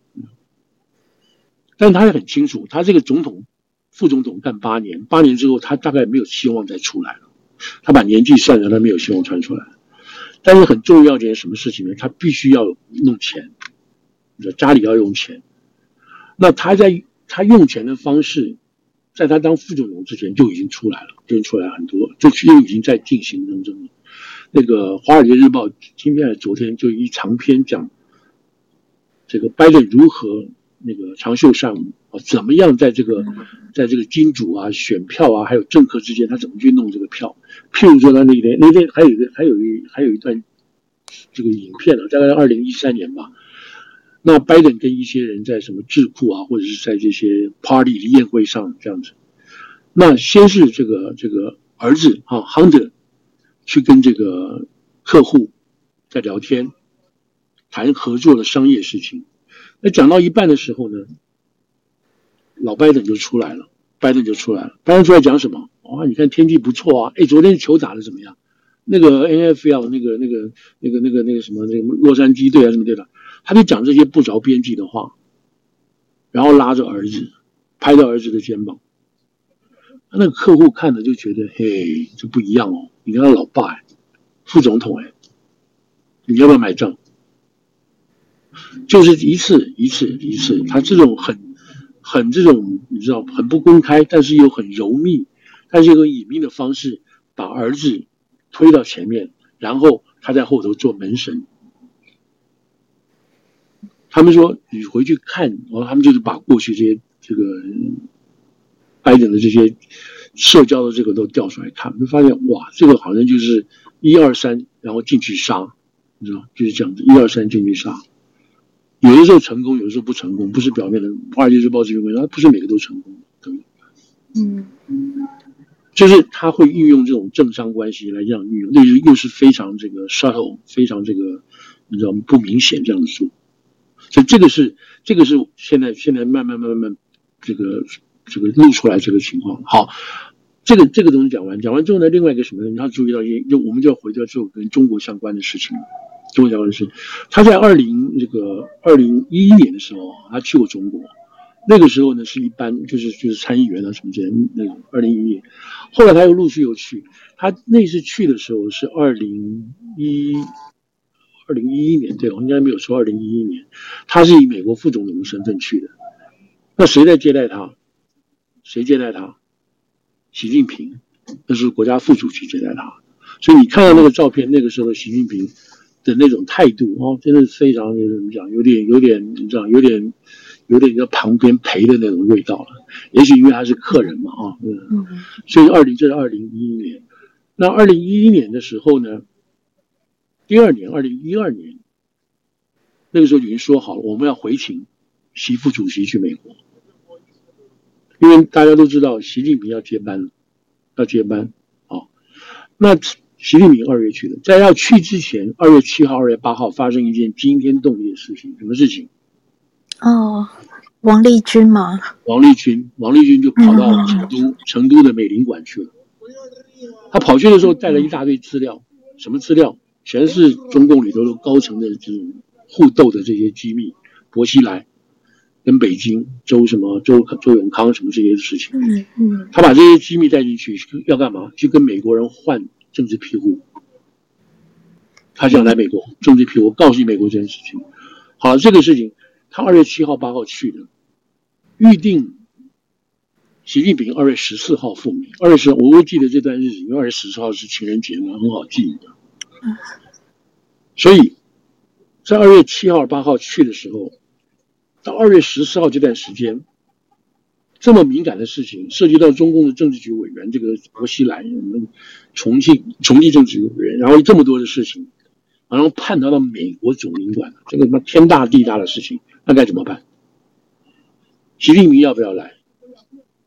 但他也很清楚，他这个总统、副总统干八年，八年之后他大概没有希望再出来了。他把年纪算上，他没有希望穿出来。但是很重要一件什么事情呢？他必须要弄钱，家里要用钱。那他在他用钱的方式。在他当副总统之前就已经出来了，就出来很多，这又已经在进行当中了。那个《华尔街日报》今天还是昨天就一长篇讲这个拜登如何那个长袖善舞啊，怎么样在这个在这个金主啊、选票啊，还有政客之间，他怎么去弄这个票？譬如说，他那天那天还有一个还有一还有一段这个影片啊，大概二零一三年吧。那拜登跟一些人在什么智库啊，或者是在这些 party 的宴会上这样子，那先是这个这个儿子啊，Hunter 去跟这个客户在聊天，谈合作的商业事情。那讲到一半的时候呢，老拜登就出来了，拜登就出来了。拜登出来讲什么？哇，你看天气不错啊！哎，昨天球打得怎么样？那个 NFL 那个那个那个那个那个什么那个洛杉矶队啊什么队的。他就讲这些不着边际的话，然后拉着儿子，拍着儿子的肩膀。他那个客户看了就觉得，嘿，这不一样哦。你看他老爸哎，副总统哎，你要不要买账？就是一次一次一次，他这种很很这种你知道很不公开，但是又很柔密，但是又隐秘的方式，把儿子推到前面，然后他在后头做门神。他们说：“你回去看，然后他们就是把过去这些这个拜登的这些社交的这个都调出来看，就发现哇，这个好像就是一二三，然后进去杀，你知道，就是这样子，一二三进去杀。有的时候成功，有的时候不成功，不是表面的。华尔街日报这篇文章，不是每个都成功的，对。嗯，就是他会运用这种政商关系来这样运用，那又又是非常这个 subtle，非常这个你知道不明显这样的做。”所以这个是这个是现在现在慢慢慢慢这个这个露出来这个情况。好，这个这个东西讲完讲完之后呢，另外一个什么呢？你要注意到一，就我们就要回到这种跟中国相关的事情。中国相关的事，他在二零这个二零一一年的时候，他去过中国。那个时候呢，是一般就是就是参议员啊什么之类那种。二零一一年，后来他又陆续又去。他那次去的时候是二零一。二零一一年，对，我应该没有说二零一一年，他是以美国副总统的身份去的。那谁在接待他？谁接待他？习近平，那是国家副主席接待他。所以你看到那个照片，那个时候习近平的那种态度哦，真的是非常怎么讲，有点有点你知道，有点有点在旁边陪的那种味道了。也许因为他是客人嘛，啊，嗯，所以二零这是二零一一年。那二零一一年的时候呢？第二年，二零一二年，那个时候已经说好了，我们要回请习副主席去美国，因为大家都知道习近平要接班了，要接班。好，那习近平二月去的，在要去之前，二月七号、二月八号发生一件惊天动地的事情，什么事情？哦，王立军吗？王立军，王立军就跑到成都，嗯、成都的美领馆去了。他跑去的时候带了一大堆资料，什么资料？全是中共里头的高层的这种互斗的这些机密，薄熙来跟北京周什么周周永康什么这些事情，嗯嗯，他把这些机密带进去要干嘛？去跟美国人换政治庇护。他想来美国政治庇护，告诉美国这件事情。好，这个事情他二月七号八号去的，预定习近平二月十四号赴美。二月十，我会记得这段日子，因为二月十四号是情人节嘛，很好记的。所以，在二月七号、八号去的时候，到二月十四号这段时间，这么敏感的事情，涉及到中共的政治局委员这个薄熙来，我们重庆重庆政治局委员，然后这么多的事情，然后叛逃到美国总领馆，这个什么天大地大的事情，那该怎么办？习近平要不要来？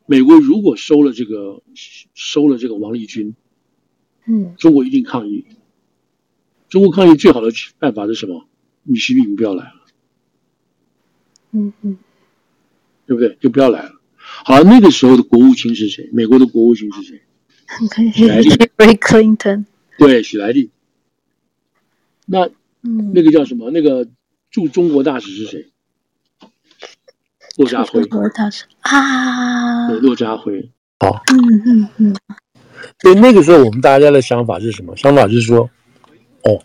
美国如果收了这个收了这个王立军，嗯，中国一定抗议。中国抗议最好的办法是什么？你习近平不要来了，嗯嗯，对不对？就不要来了。好，那个时候的国务卿是谁？美国的国务卿是谁？许莱利。Hillary Clinton。对，许莱利。那，嗯，那个叫什么？那个驻中国大使是谁？骆家辉。中国大使啊。对，骆家辉。好。嗯嗯嗯。所以那个时候，我们大家的想法是什么？想法是说，哦，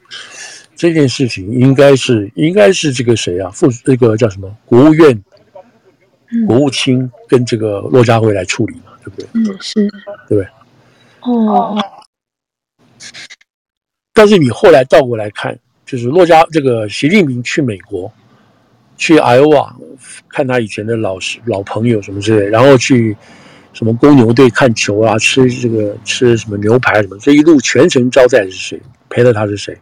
这件事情应该是应该是这个谁啊？副那个叫什么？国务院。国务卿跟这个骆家辉来处理嘛，对不对？嗯，是，对不对？哦。但是你后来倒过来看，就是骆家这个习近平去美国，去艾奥瓦看他以前的老师、老朋友什么之类，然后去什么公牛队看球啊，吃这个吃什么牛排什么，这一路全程招待的是谁？陪了他是谁？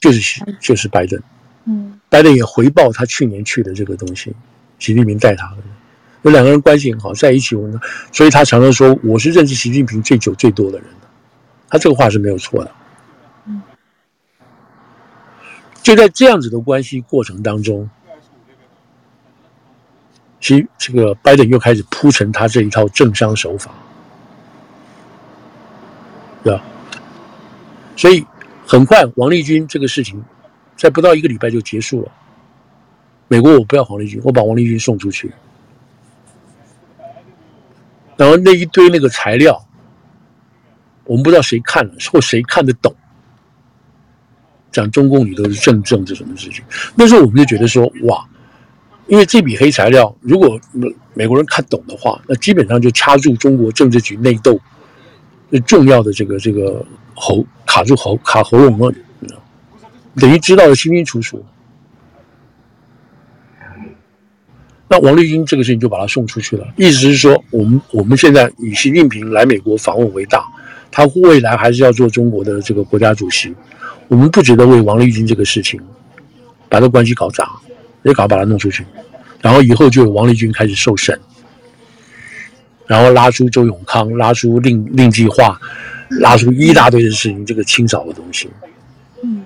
就是就是拜登。嗯，拜登也回报他去年去的这个东西。习近平带他的，有两个人关系很好，在一起玩，所以他常常说：“我是认识习近平最久最多的人。”他这个话是没有错的。嗯，就在这样子的关系过程当中，其实这个拜登又开始铺陈他这一套政商手法，对吧？所以很快，王立军这个事情在不到一个礼拜就结束了。美国，我不要王立军，我把王立军送出去。然后那一堆那个材料，我们不知道谁看了或谁看得懂。讲中共里头是政政治什么事情？那时候我们就觉得说，哇，因为这笔黑材料，如果美国人看懂的话，那基本上就掐住中国政治局内斗重要的这个这个喉卡住喉卡喉咙了，等于知道的清清楚楚。那王立军这个事情就把他送出去了，意思是说，我们我们现在以习近平来美国访问为大，他未来还是要做中国的这个国家主席，我们不值得为王立军这个事情把这关系搞砸，也搞把他弄出去，然后以后就有王立军开始受审，然后拉出周永康，拉出令令计划，拉出一大堆的事情，这个清扫的东西。嗯，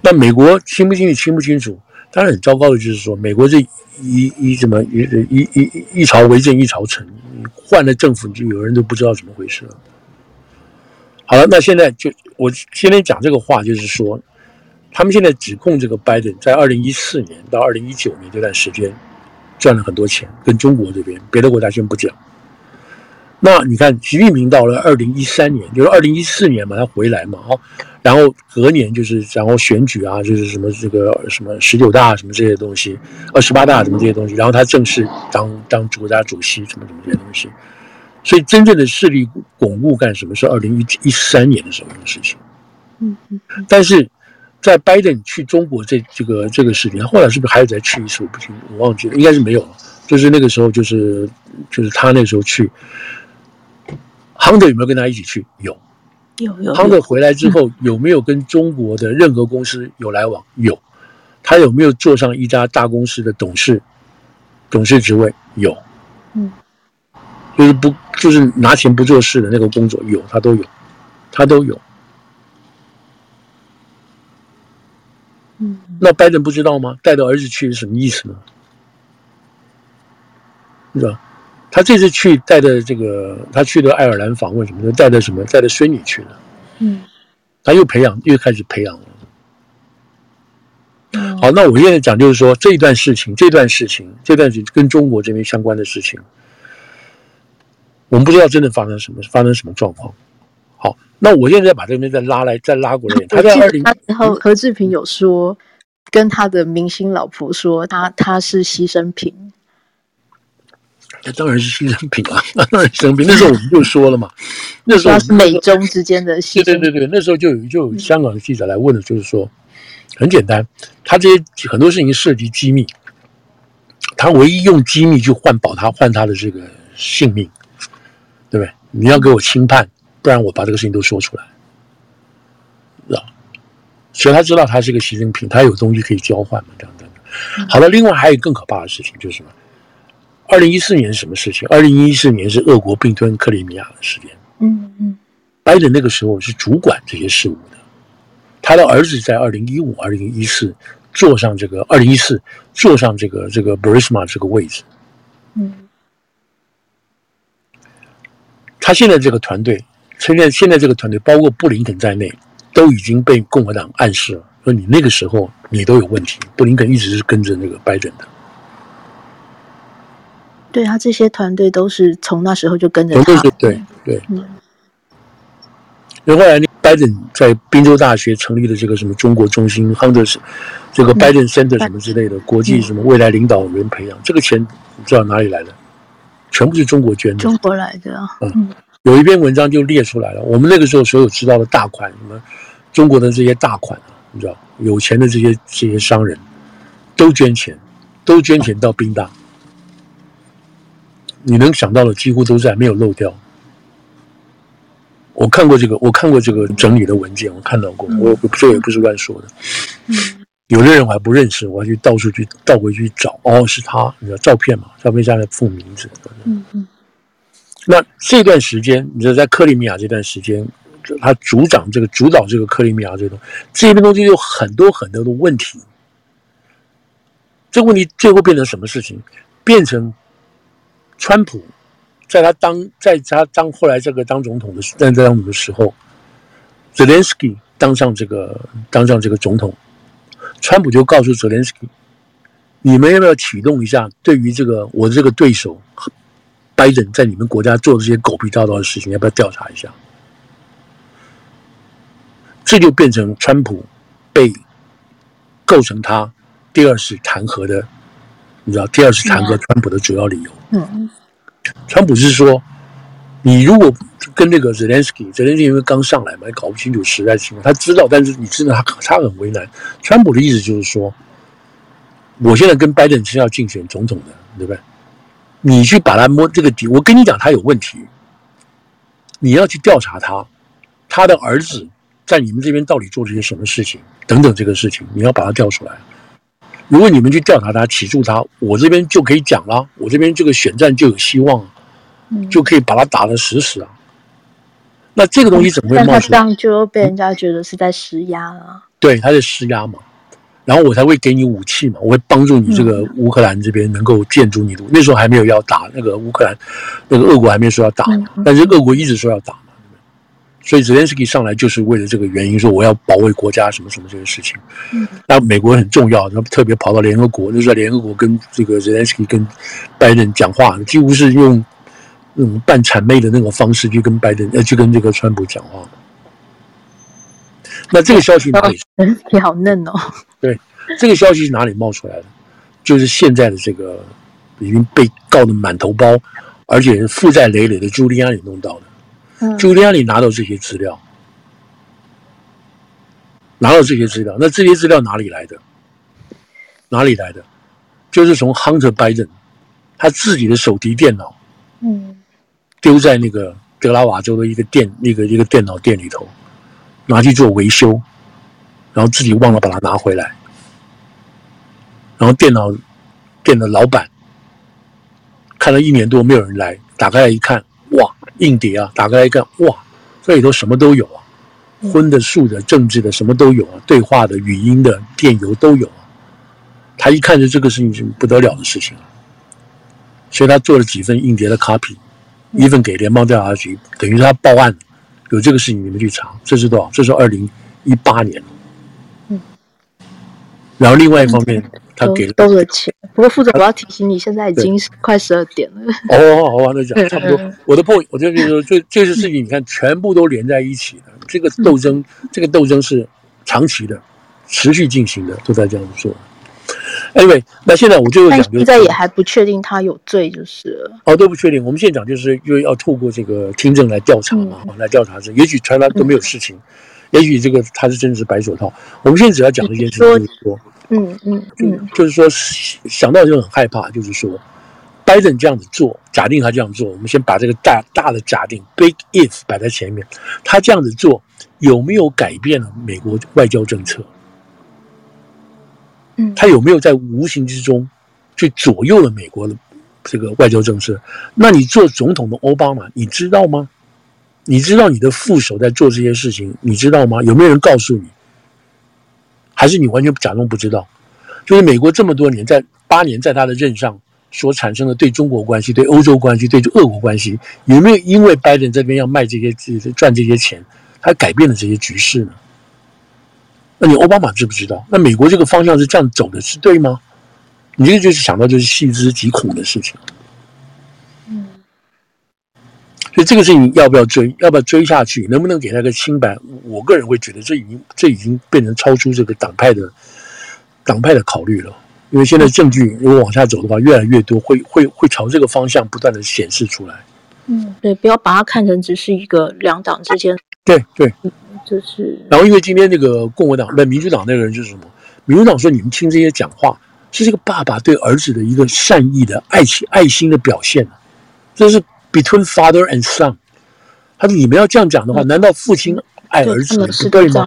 那美国清不清楚？清不清楚？当然很糟糕的就是说，美国这一一怎么一一一一朝为政一朝臣，换了政府就有人都不知道怎么回事了。好了，那现在就我今天讲这个话，就是说，他们现在指控这个拜登在二零一四年到二零一九年这段时间赚了很多钱，跟中国这边别的国家先不讲。那你看，习近平到了二零一三年，就是二零一四年嘛，他回来嘛，哦。然后隔年就是，然后选举啊，就是什么这个什么十九大什么这些东西，二十八大什么这些东西，然后他正式当当国家主席什么什么这些东西，所以真正的势力巩固干什么是二零一一三年的时候的事情。嗯嗯。但是在拜登去中国这这个这个事情，他后来是不是还有再去一次？我不清楚，我忘记了，应该是没有了。就是那个时候，就是就是他那时候去，亨特有没有跟他一起去？有。有有，亨特回来之后有没有跟中国的任何公司有来往？有，他有没有坐上一家大公司的董事董事职位？有，嗯，就是不就是拿钱不做事的那个工作有，他都有，他都有。那拜登不知道吗？带着儿子去是什么意思呢？是吧？他这次去带着这个，他去的爱尔兰访问什么的，带着什么？带着孙女去了。嗯，他又培养，又开始培养了。嗯。好，那我现在讲就是说，这一段事情，这段事情，这段跟中国这边相关的事情，我们不知道真的发生什么，发生什么状况。好，那我现在把这边再拉来，再拉过来。他在二零，然后何志平有说，跟他的明星老婆说，他他是牺牲品。那当然是牺牲品啊！那 当然牺牲品。那时候我们就说了嘛，那时候是美中之间的牺牲。对对对对，那时候就有就有香港的记者来问了，就是说，很简单，他这些很多事情涉及机密，他唯一用机密去换保他换他的这个性命，对不对？你要给我轻判，不然我把这个事情都说出来？所以他知道他是个牺牲品，他有东西可以交换嘛，这样等等。好了，另外还有更可怕的事情就是什么？二零一四年是什么事情？二零一四年是俄国并吞克里米亚的事件。嗯嗯，拜登那个时候是主管这些事务的，他的儿子在二零一五、二零一四坐上这个二零一四坐上这个这个 Burisma 这个位置。嗯，他现在这个团队，现在现在这个团队包括布林肯在内，都已经被共和党暗示了，说你那个时候你都有问题。布林肯一直是跟着那个拜登的。对他这些团队都是从那时候就跟着他，对对对。嗯。然后后来，拜登在宾州大学成立的这个什么中国中心，Hunter 这个拜登 Center 什么之类的、嗯、国际什么未来领导人培养，嗯、这个钱你知道哪里来的？全部是中国捐的。中国来的啊。嗯。有一篇文章就列出来了，我们那个时候所有知道的大款，什么中国的这些大款啊，你知道，有钱的这些这些商人，都捐钱，都捐钱到宾大。你能想到的几乎都在，没有漏掉。我看过这个，我看过这个整理的文件，我看到过。我这也不是乱说的。嗯。有的人我还不认识，我还去到处去倒回去找。哦，是他，你知道照片嘛？照片下来附名字。嗯嗯。那这段时间，你知道在克里米亚这段时间，他主掌这个主导这个克里米亚这个这边东西有很多很多的问题。这个问题最后变成什么事情？变成。川普在他当在他当后来这个当总统的在当总统的时候，泽连斯基当上这个当上这个总统，川普就告诉泽连斯基，你们要不要启动一下对于这个我的这个对手拜登在你们国家做这些狗屁倒灶的事情，要不要调查一下？这就变成川普被构成他第二次弹劾的。你知道第二次弹劾川普的主要理由？嗯，川普是说，你如果跟那个 zelensky 因为刚上来嘛，也搞不清楚实在情况，他知道，但是你知道他他很为难。川普的意思就是说，我现在跟拜登是要竞选总统的，对不对？你去把他摸这个底，我跟你讲，他有问题，你要去调查他，他的儿子在你们这边到底做了些什么事情，等等这个事情，你要把他调出来。如果你们去调查他、起诉他，我这边就可以讲了，我这边这个选战就有希望，嗯，就可以把他打得死死啊。那这个东西怎么会冒出来？但他这样就被人家觉得是在施压了。对，他在施压嘛，然后我才会给你武器嘛，我会帮助你这个乌克兰这边能够建筑你的。那时候还没有要打那个乌克兰，那个俄国还没说要打，但是俄国一直说要打嘛。所以泽连斯基上来就是为了这个原因，说我要保卫国家什么什么这个事情。嗯，那美国很重要，他特别跑到联合国，就是在联合国跟这个泽连斯基跟拜登讲话，几乎是用那种半谄媚的那种方式去跟拜登呃，去跟这个川普讲话。那这个消息哪里？你好嫩哦。对，这个消息是哪里冒出来的？就是现在的这个已经被告的满头包，而且负债累累的朱利安里弄到的。嗯朱利安里拿到这些资料，拿到这些资料，那这些资料哪里来的？哪里来的？就是从 Hunter Biden 他自己的手提电脑，嗯，丢在那个德拉瓦州的一个电那个一个电脑店里头，拿去做维修，然后自己忘了把它拿回来，然后电脑店的老板看了一年多没有人来，打开来一看，哇！硬碟啊，打开来一看，哇，这里头什么都有啊，荤的、素的、政治的，什么都有啊，对话的、语音的、电邮都有啊。他一看就这个事情是不得了的事情了，所以他做了几份硬碟的 copy，一份给联邦调查局，等于他报案，有这个事情你们去查，这是多少？这是二零一八年。嗯。然后另外一方面。他给了都了钱，不过副总，我要提醒你，现在已经是快十二点了。哦，好，好，那讲差不多。我的 point，我就是说，这这些事情，你看，全部都连在一起的。这个斗争，这个斗争是长期的，持续进行的，都在这样子做。Anyway，那现在我就讲，现在也还不确定他有罪，就是了。哦，都不确定。我们现在讲就是，因为要透过这个听证来调查嘛，来调查这，也许传来都没有事情，也许这个他是真的是白手套。我们现在只要讲这件事情，就是说。嗯嗯嗯，就是说想到就很害怕，就是说，拜登这样子做，假定他这样做，我们先把这个大大的假定 （big if） 摆在前面，他这样子做有没有改变了美国外交政策？他有没有在无形之中去左右了美国的这个外交政策？那你做总统的奥巴马，你知道吗？你知道你的副手在做这些事情，你知道吗？有没有人告诉你？还是你完全假装不知道？就是美国这么多年，在八年在他的任上所产生的对中国关系、对欧洲关系、对俄国关系，有没有因为拜登这边要卖这些、赚这些钱，他改变了这些局势呢？那你奥巴马知不知道？那美国这个方向是这样走的，是对吗？你这个就是想到就是细思极恐的事情。嗯所以这个事情要不要追？要不要追下去？能不能给他个清白？我个人会觉得这已经这已经变成超出这个党派的党派的考虑了。因为现在证据如果往下走的话，越来越多会会会朝这个方向不断的显示出来。嗯，对，不要把它看成只是一个两党之间。对对，就是。然后因为今天那个共和党不民主党那个人就是什么？民主党说你们听这些讲话是这个爸爸对儿子的一个善意的爱情爱心的表现，这是。Between father and son，他说：“你们要这样讲的话，难道父亲爱儿子不对吗？”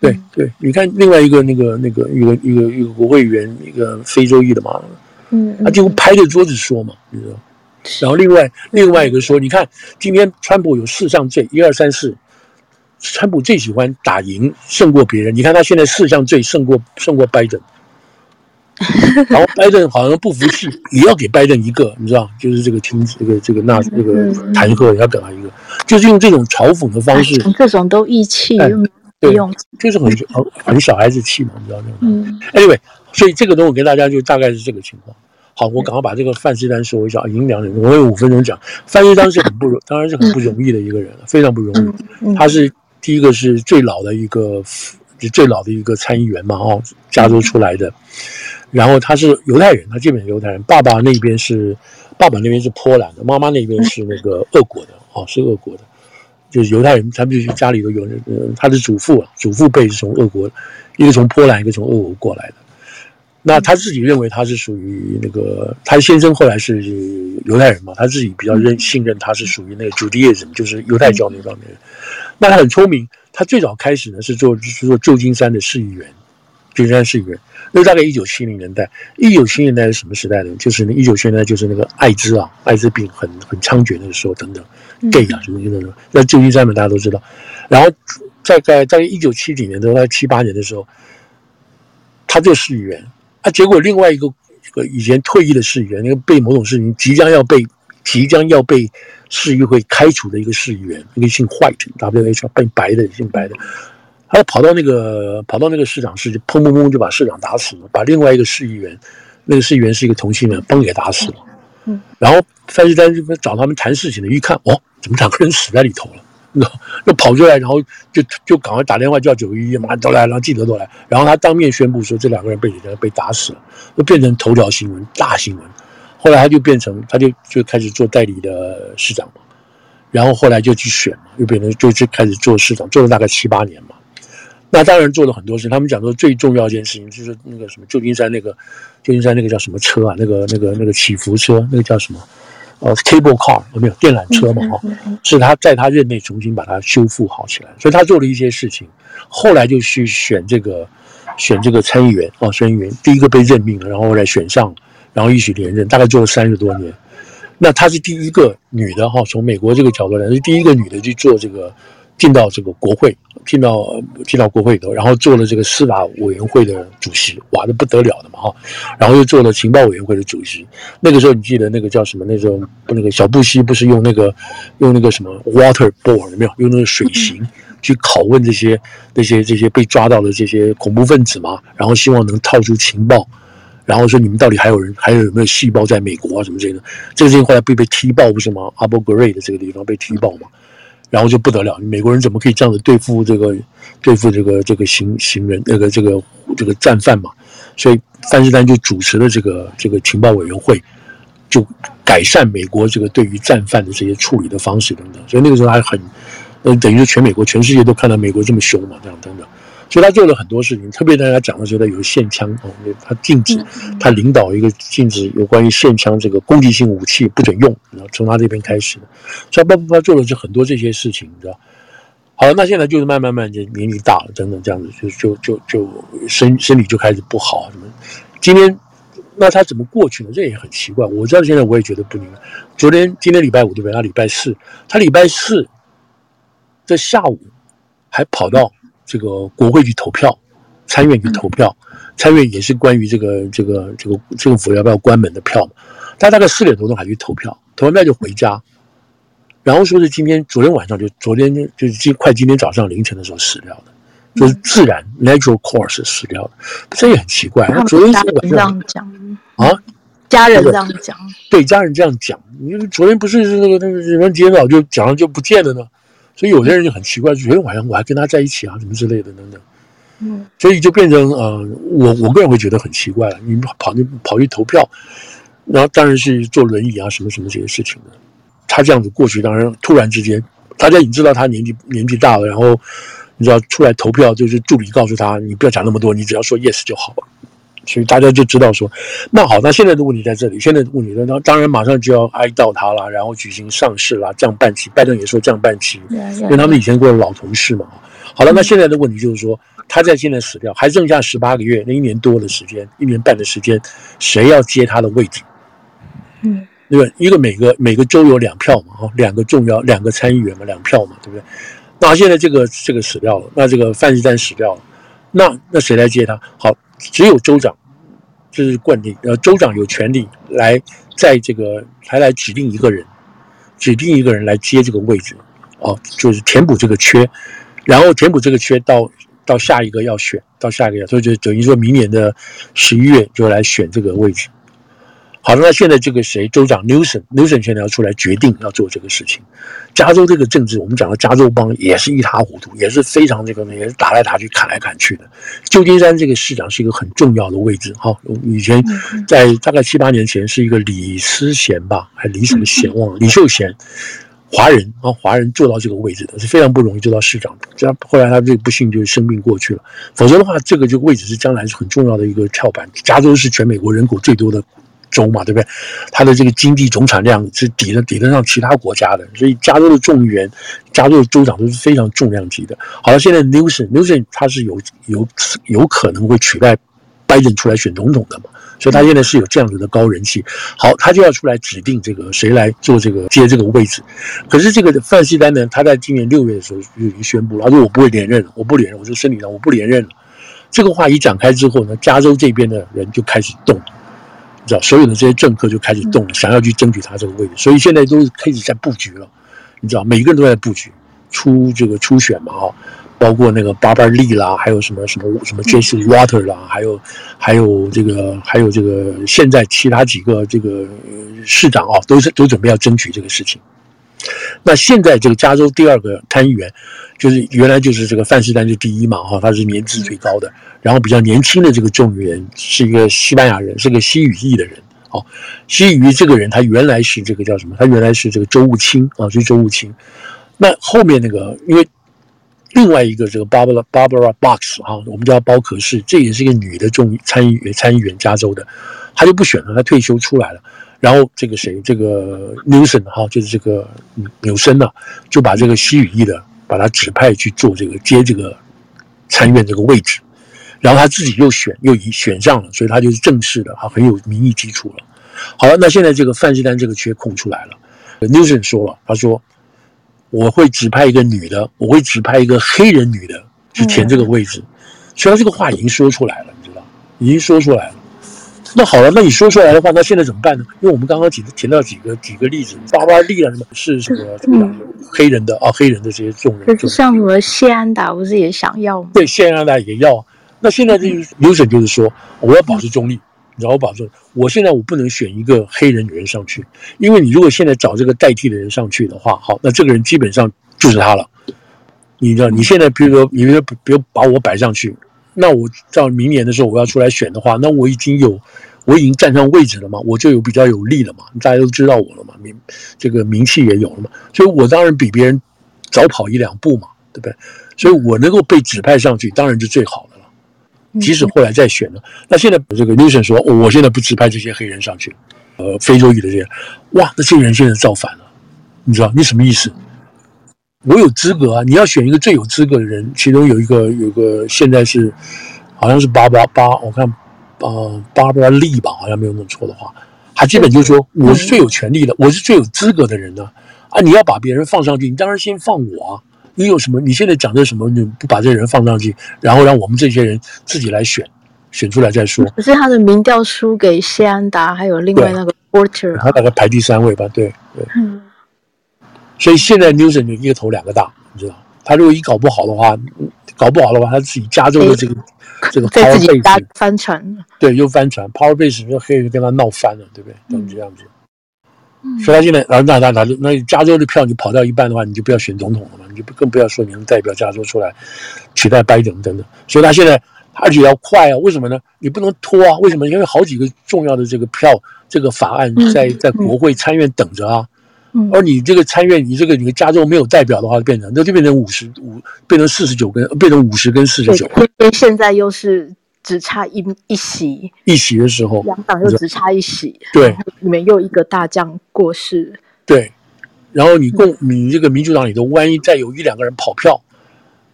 对对，你看另外一个那个那个一个一个一个国会议员，一个非洲裔的嘛，嗯，他就拍着桌子说嘛，你知道。然后另外另外一个说：“你看，今天川普有四项罪，一二三四，川普最喜欢打赢胜过别人。你看他现在四项罪胜过胜过拜登。”然后拜登好像不服气，也要给拜登一个，你知道，就是这个停止这个这个那这个弹劾也要给他一个，就是用这种嘲讽的方式，这种都义气，对，就是很很很小孩子气嘛，你知道那种。嗯，Anyway，所以这个东西我跟大家就大概是这个情况。好，我赶快把这个范思丹说一下，已经两点，我有五分钟讲。范思丹是很不容，当然是很不容易的一个人，非常不容易。他是第一个是最老的一个，最老的一个参议员嘛，哦，加州出来的。然后他是犹太人，他基本是犹太人。爸爸那边是，爸爸那边是波兰的，妈妈那边是那个俄国的，哦，是俄国的，就是犹太人。他们就是家里都有那，他的祖父，祖父辈是从俄国，一个从波兰，一个从俄国过来的。那他自己认为他是属于那个，他先生后来是犹太人嘛，他自己比较认信任他是属于那个 Judaism，就是犹太教那方面。那他很聪明，他最早开始呢是做是做旧金山的市议员，旧金山市议员。那大概一九七零年代，一九七零年代是什么时代呢？就是一九七零年代，就是那个艾滋啊，艾滋病很很猖獗那个时候，等等，gay 啊，什么什么的。那旧金山嘛，大家都知道。然后大概在一九七几年的大概七八年的时候，他做市议员啊，结果另外一个这个以前退役的市议员，那个被某种事情即将要被即将要被市议会开除的一个市议员，一个姓 White，W H，变白的，姓白的。他跑到那个跑到那个市长室，就砰砰砰就把市长打死了，把另外一个市议员，那个市议员是一个同性恋，砰也打死了。嗯，然后范世丹就找他们谈事情的，一看，哦，怎么两个人死在里头了？那 又跑出来，然后就就赶快打电话叫九一一，马上都来，然后记者都来，然后他当面宣布说这两个人被人被打死了，就变成头条新闻，大新闻。后来他就变成，他就就开始做代理的市长嘛，然后后来就去选嘛，又变成就就开始做市长，做了大概七八年嘛。那当然做了很多事。他们讲说最重要一件事情就是那个什么旧金山那个旧金山那个叫什么车啊？那个那个那个起伏车，那个叫什么？呃，cable car 有没有电缆车嘛？哈，是他在他任内重新把它修复好起来。所以他做了一些事情，后来就去选这个选这个参议员哦，参议员第一个被任命了，然后后来选上，然后一起连任，大概做了三十多年。那她是第一个女的哈，从美国这个角度来，是第一个女的去做这个。进到这个国会，进到进到国会里头，然后做了这个司法委员会的主席，哇，那不得了的嘛哈！然后又做了情报委员会的主席。那个时候你记得那个叫什么？那时候那个小布希不是用那个用那个什么 waterboard 有没有？用那个水刑去拷问这些这些这些被抓到的这些恐怖分子嘛？然后希望能套出情报，然后说你们到底还有人还有有没有细胞在美国啊什么之类的？这个事情后来被被踢爆不是吗阿波格瑞的这个地方被踢爆嘛？然后就不得了，美国人怎么可以这样子对付这个对付这个这个行行人那个这个这个战犯嘛？所以范士丹就主持了这个这个情报委员会，就改善美国这个对于战犯的这些处理的方式等等。所以那个时候还很，呃，等于是全美国全世界都看到美国这么凶嘛，这样等等。所以他做了很多事情，特别大家讲的时候，他有限枪哦，他禁止他领导一个禁止有关于限枪这个攻击性武器不准用，然后从他这边开始的，所以他他做了这很多这些事情，你知道。好了，那现在就是慢慢慢就年纪大了，等等这样子，就就就就身身体就开始不好什么。今天那他怎么过去呢？这也很奇怪。我知道现在我也觉得不明白。昨天今天礼拜五对不对？他礼拜四，他礼拜四在下午还跑到这个国会去投票，参院去投票，参院也是关于这个这个这个政府要不要关门的票嘛。他大概四点多钟还去投票，投完票就回家。然后说是今天，昨天晚上就昨天就是今快今天早上凌晨的时候死掉的，就是自然 natural course 死掉的，这也很奇怪。他昨天晚上这样讲啊，家人这样讲，对家人这样讲。因为昨天不是那个那个什么今天早就讲了就不见了呢，所以有些人就很奇怪，觉得晚上我还跟他在一起啊，什么之类的等等。嗯，所以就变成呃，我我个人会觉得很奇怪了。你跑去跑去投票，然后当然是坐轮椅啊，什么什么这些事情的。他这样子过去，当然突然之间，大家已经知道他年纪年纪大了，然后你知道出来投票，就是助理告诉他，你不要讲那么多，你只要说 yes 就好了。所以大家就知道说，那好，那现在的问题在这里，现在的问题，那当然马上就要哀悼他了，然后举行上市啦，降半旗。拜登也说降半旗，因为他们以前过的老同事嘛。好了，那现在的问题就是说，他在现在死掉，还剩下十八个月，那一年多的时间，一年半的时间，谁要接他的位置？嗯。对不对？一个每个每个州有两票嘛，哈，两个重要两个参议员嘛，两票嘛，对不对？那现在这个这个死掉了，那这个范希丹死掉了，那那谁来接他？好，只有州长，这是惯例，呃，州长有权利来在这个还来指定一个人，指定一个人来接这个位置，哦，就是填补这个缺，然后填补这个缺到到下一个要选，到下一个要，所以就等于说明年的十一月就来选这个位置。好，那现在这个谁，州长 Newsom，Newsom 现在要出来决定要做这个事情。加州这个政治，我们讲到加州帮也是一塌糊涂，也是非常这个，也是打来打去，砍来砍去的。旧金山这个市长是一个很重要的位置，哈，以前在大概七八年前是一个李思贤吧，还李什么贤忘了，李秀贤，华人啊，华人做到这个位置的是非常不容易做到市长的。这样后来他这个不幸就生病过去了，否则的话，这个这个位置是将来是很重要的一个跳板。加州是全美国人口最多的。州嘛，对不对？它的这个经济总产量是抵得抵得上其他国家的，所以加州的众议员、加州的州长都是非常重量级的。好了，现在 Newsom，Newsom 他是有有有可能会取代拜登出来选总统的嘛，所以他现在是有这样子的高人气。好，他就要出来指定这个谁来做这个接这个位置。可是这个范希丹呢，他在今年六月的时候就已经宣布了，他说我不会连任了，我不连任，我是身体上我不连任了。这个话一展开之后呢，加州这边的人就开始动。知道所有的这些政客就开始动了，想要去争取他这个位置，所以现在都开始在布局了。你知道，每个人都在布局，出这个初选嘛，哈，包括那个 Barbara Lee 啦，还有什么什么什么 Jesse Water 啦，还有还有这个还有这个现在其他几个这个市长啊，都是都准备要争取这个事情。那现在这个加州第二个参议员，就是原来就是这个范斯丹是第一嘛，哈，他是年资最高的。然后比较年轻的这个众议员是一个西班牙人，是个西语裔的人。哦，西语裔这个人他原来是这个叫什么？他原来是这个州务卿啊，就是州务卿。那后面那个因为另外一个这个 Barbara Barbara Box 哈，我们叫包可士，这也是一个女的众参议员，参议员加州的，他就不选了，他退休出来了。然后这个谁，这个 n e w s o n 哈，就是这个纽森呢，就把这个西语裔的把他指派去做这个接这个参议院这个位置。然后他自己又选又已选上了，所以他就是正式的，哈，很有民意基础了。好了，那现在这个范希丹这个缺空出来了 n e w s o n 说了，他说我会指派一个女的，我会指派一个黑人女的去填这个位置。虽然这个话已经说出来了，你知道，已经说出来了。那好了，那你说出来的话，那现在怎么办呢？因为我们刚刚提提到几个几个例子，巴巴利啊什么是什么什么黑人的啊，黑人的这些众人，就是像什么谢安达不是也想要吗？对，谢安达也要。那现在这个流程就是说，我要保持中立，然后保证，我现在我不能选一个黑人女人上去，因为你如果现在找这个代替的人上去的话，好，那这个人基本上就是他了。你知道，你现在比如说，你比如比如把我摆上去，那我到明年的时候我要出来选的话，那我已经有，我已经站上位置了嘛，我就有比较有利了嘛，大家都知道我了嘛，名这个名气也有了嘛，所以我当然比别人早跑一两步嘛。对不对？所以我能够被指派上去，当然就最好的了。即使后来再选了，那现在这个 Newson 说，哦，我现在不指派这些黑人上去，呃，非洲裔的这些，哇，那这些人现在造反了，你知道你什么意思？我有资格啊！你要选一个最有资格的人，其中有一个有个现在是好像是八八八，我看呃八八利吧，好像没有弄错的话，他基本就是说我是最有权利的，我是最有资格的人呢啊！你要把别人放上去，你当然先放我啊！你有什么？你现在讲的什么？你不把这个人放上去，然后让我们这些人自己来选，选出来再说。可是他的民调输给谢安达，还有另外那个 Porter，他大概排第三位吧？对对。嗯。所以现在 Newsom 就一个头两个大，你知道，他如果一搞不好的话，搞不好的话，他自己加州的这个这个 power base 翻船，对，又翻船，power base 就黑人跟他闹翻了，对不对？等这样子。所以他现在，然后那那那那加州的票你跑掉一半的话，你就不要选总统了嘛，你就更不要说你能代表加州出来取代拜登等等。所以他现在而且要快啊，为什么呢？你不能拖啊，为什么？因为好几个重要的这个票这个法案在在国会参院等着啊。而你这个参院，你这个你的加州没有代表的话，变成那就变成五十五，变成四十九跟变成五十跟四十九。因为现在又是只差一一席，一席的时候，两党又只差一席。对，里面又一个大将过世。对，然后你共你这个民主党里头，万一再有一两个人跑票，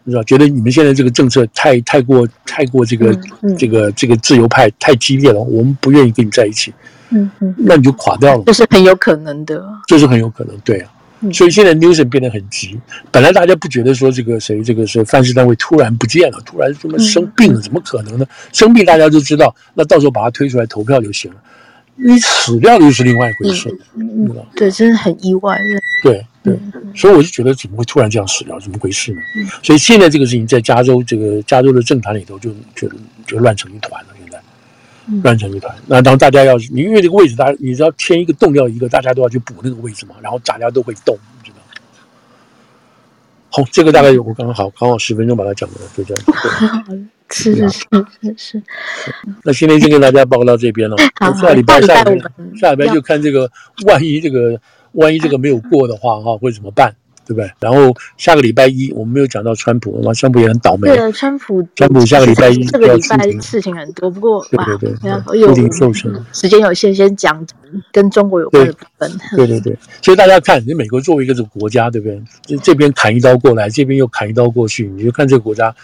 你知道，觉得你们现在这个政策太太过太过这个这个这个自由派太激烈了，我们不愿意跟你在一起。嗯嗯，那你就垮掉了，这是很有可能的，这是很有可能，对啊。嗯、所以现在 Newsom 变得很急，本来大家不觉得说这个谁这个谁范氏单位突然不见了，突然什么生病了，怎么可能呢？生病大家都知道，那到时候把他推出来投票就行了。你死掉又是另外一回事，对，真的很意外。对对，所以我就觉得怎么会突然这样死掉？怎么回事呢？所以现在这个事情在加州这个加州的政坛里头就就就乱成一团了。乱成一团。那当大家要是你因为这个位置，大家你知道填一个洞掉一个，大家都要去补那个位置嘛。然后大家都会动，你知道。好，这个大概有我刚刚好 刚好十分钟把它讲完，就这样。是是是是是。那今天先跟大家报告到这边了。下礼拜下礼拜下礼拜就看这个，万一这个万一这个没有过的话哈，会怎么办？对不对？然后下个礼拜一，我们没有讲到川普，那川普也很倒霉。对，川普，川普下个礼拜一，这个礼拜事情很多，不过对对对，有时间有限，先讲跟中国有关的部分。对对对，所以大家看，你美国作为一个这个国家，对不对？这这边砍一刀过来，这边又砍一刀过去，你就看这个国家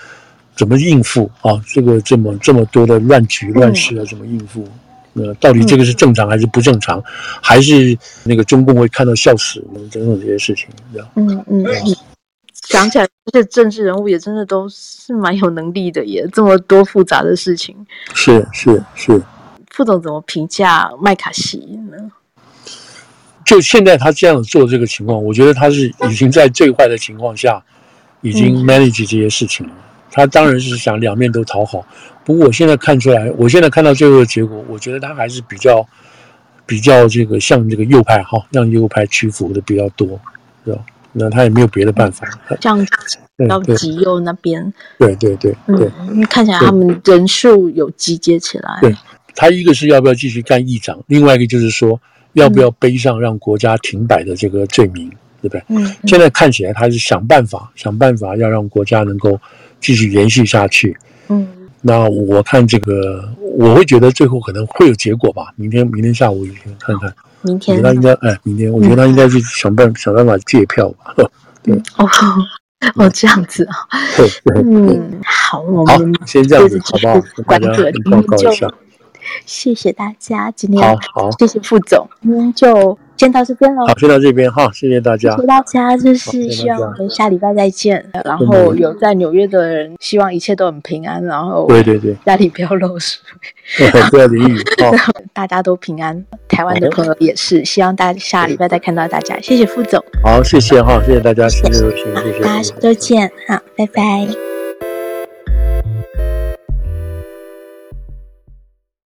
怎么应付啊？这个这么这么多的乱局乱世啊，怎么应付？那到底这个是正常还是不正常？嗯、还是那个中共会看到笑死？等等这些事情，嗯嗯，想起来这些政治人物也真的都是蛮有能力的，耶这么多复杂的事情。是是是。副总怎么评价麦卡锡呢？就现在他这样做这个情况，我觉得他是已经在最坏的情况下，已经 manage 这些事情了。嗯、他当然是想两面都讨好。不过我现在看出来，我现在看到最后的结果，我觉得他还是比较比较这个向这个右派哈，让右派屈服的比较多，是吧？那他也没有别的办法，这样比较极右那边，对对对对，看起来他们人数有集结起来。对，他一个是要不要继续干议长，另外一个就是说要不要背上让国家停摆的这个罪名，对不对？嗯，现在看起来他是想办法想办法要让国家能够继续延续下去，嗯。那我看这个，我会觉得最后可能会有结果吧。明天，明天下午看看。明天。我觉得他应该，哎，明天，我觉得他应该去想办想办法借票吧。对。哦 哦，这样子啊。对对。嗯，好，我们先这样子，好不好？大家报告一下。谢谢大家，今天好，好，谢谢副总，今天就。先到这边喽，好，先到这边哈，谢谢大家，谢谢大家，就是希望我们下礼拜再见。然后有在纽约的人，希望一切都很平安。然后对对对，家里不要漏水，不要淋雨，大家都平安。台湾的朋友也是，希望大家下礼拜再看到大家。谢谢副总，好，谢谢哈，谢谢大家，谢谢谢谢，大家下周见，好，拜拜。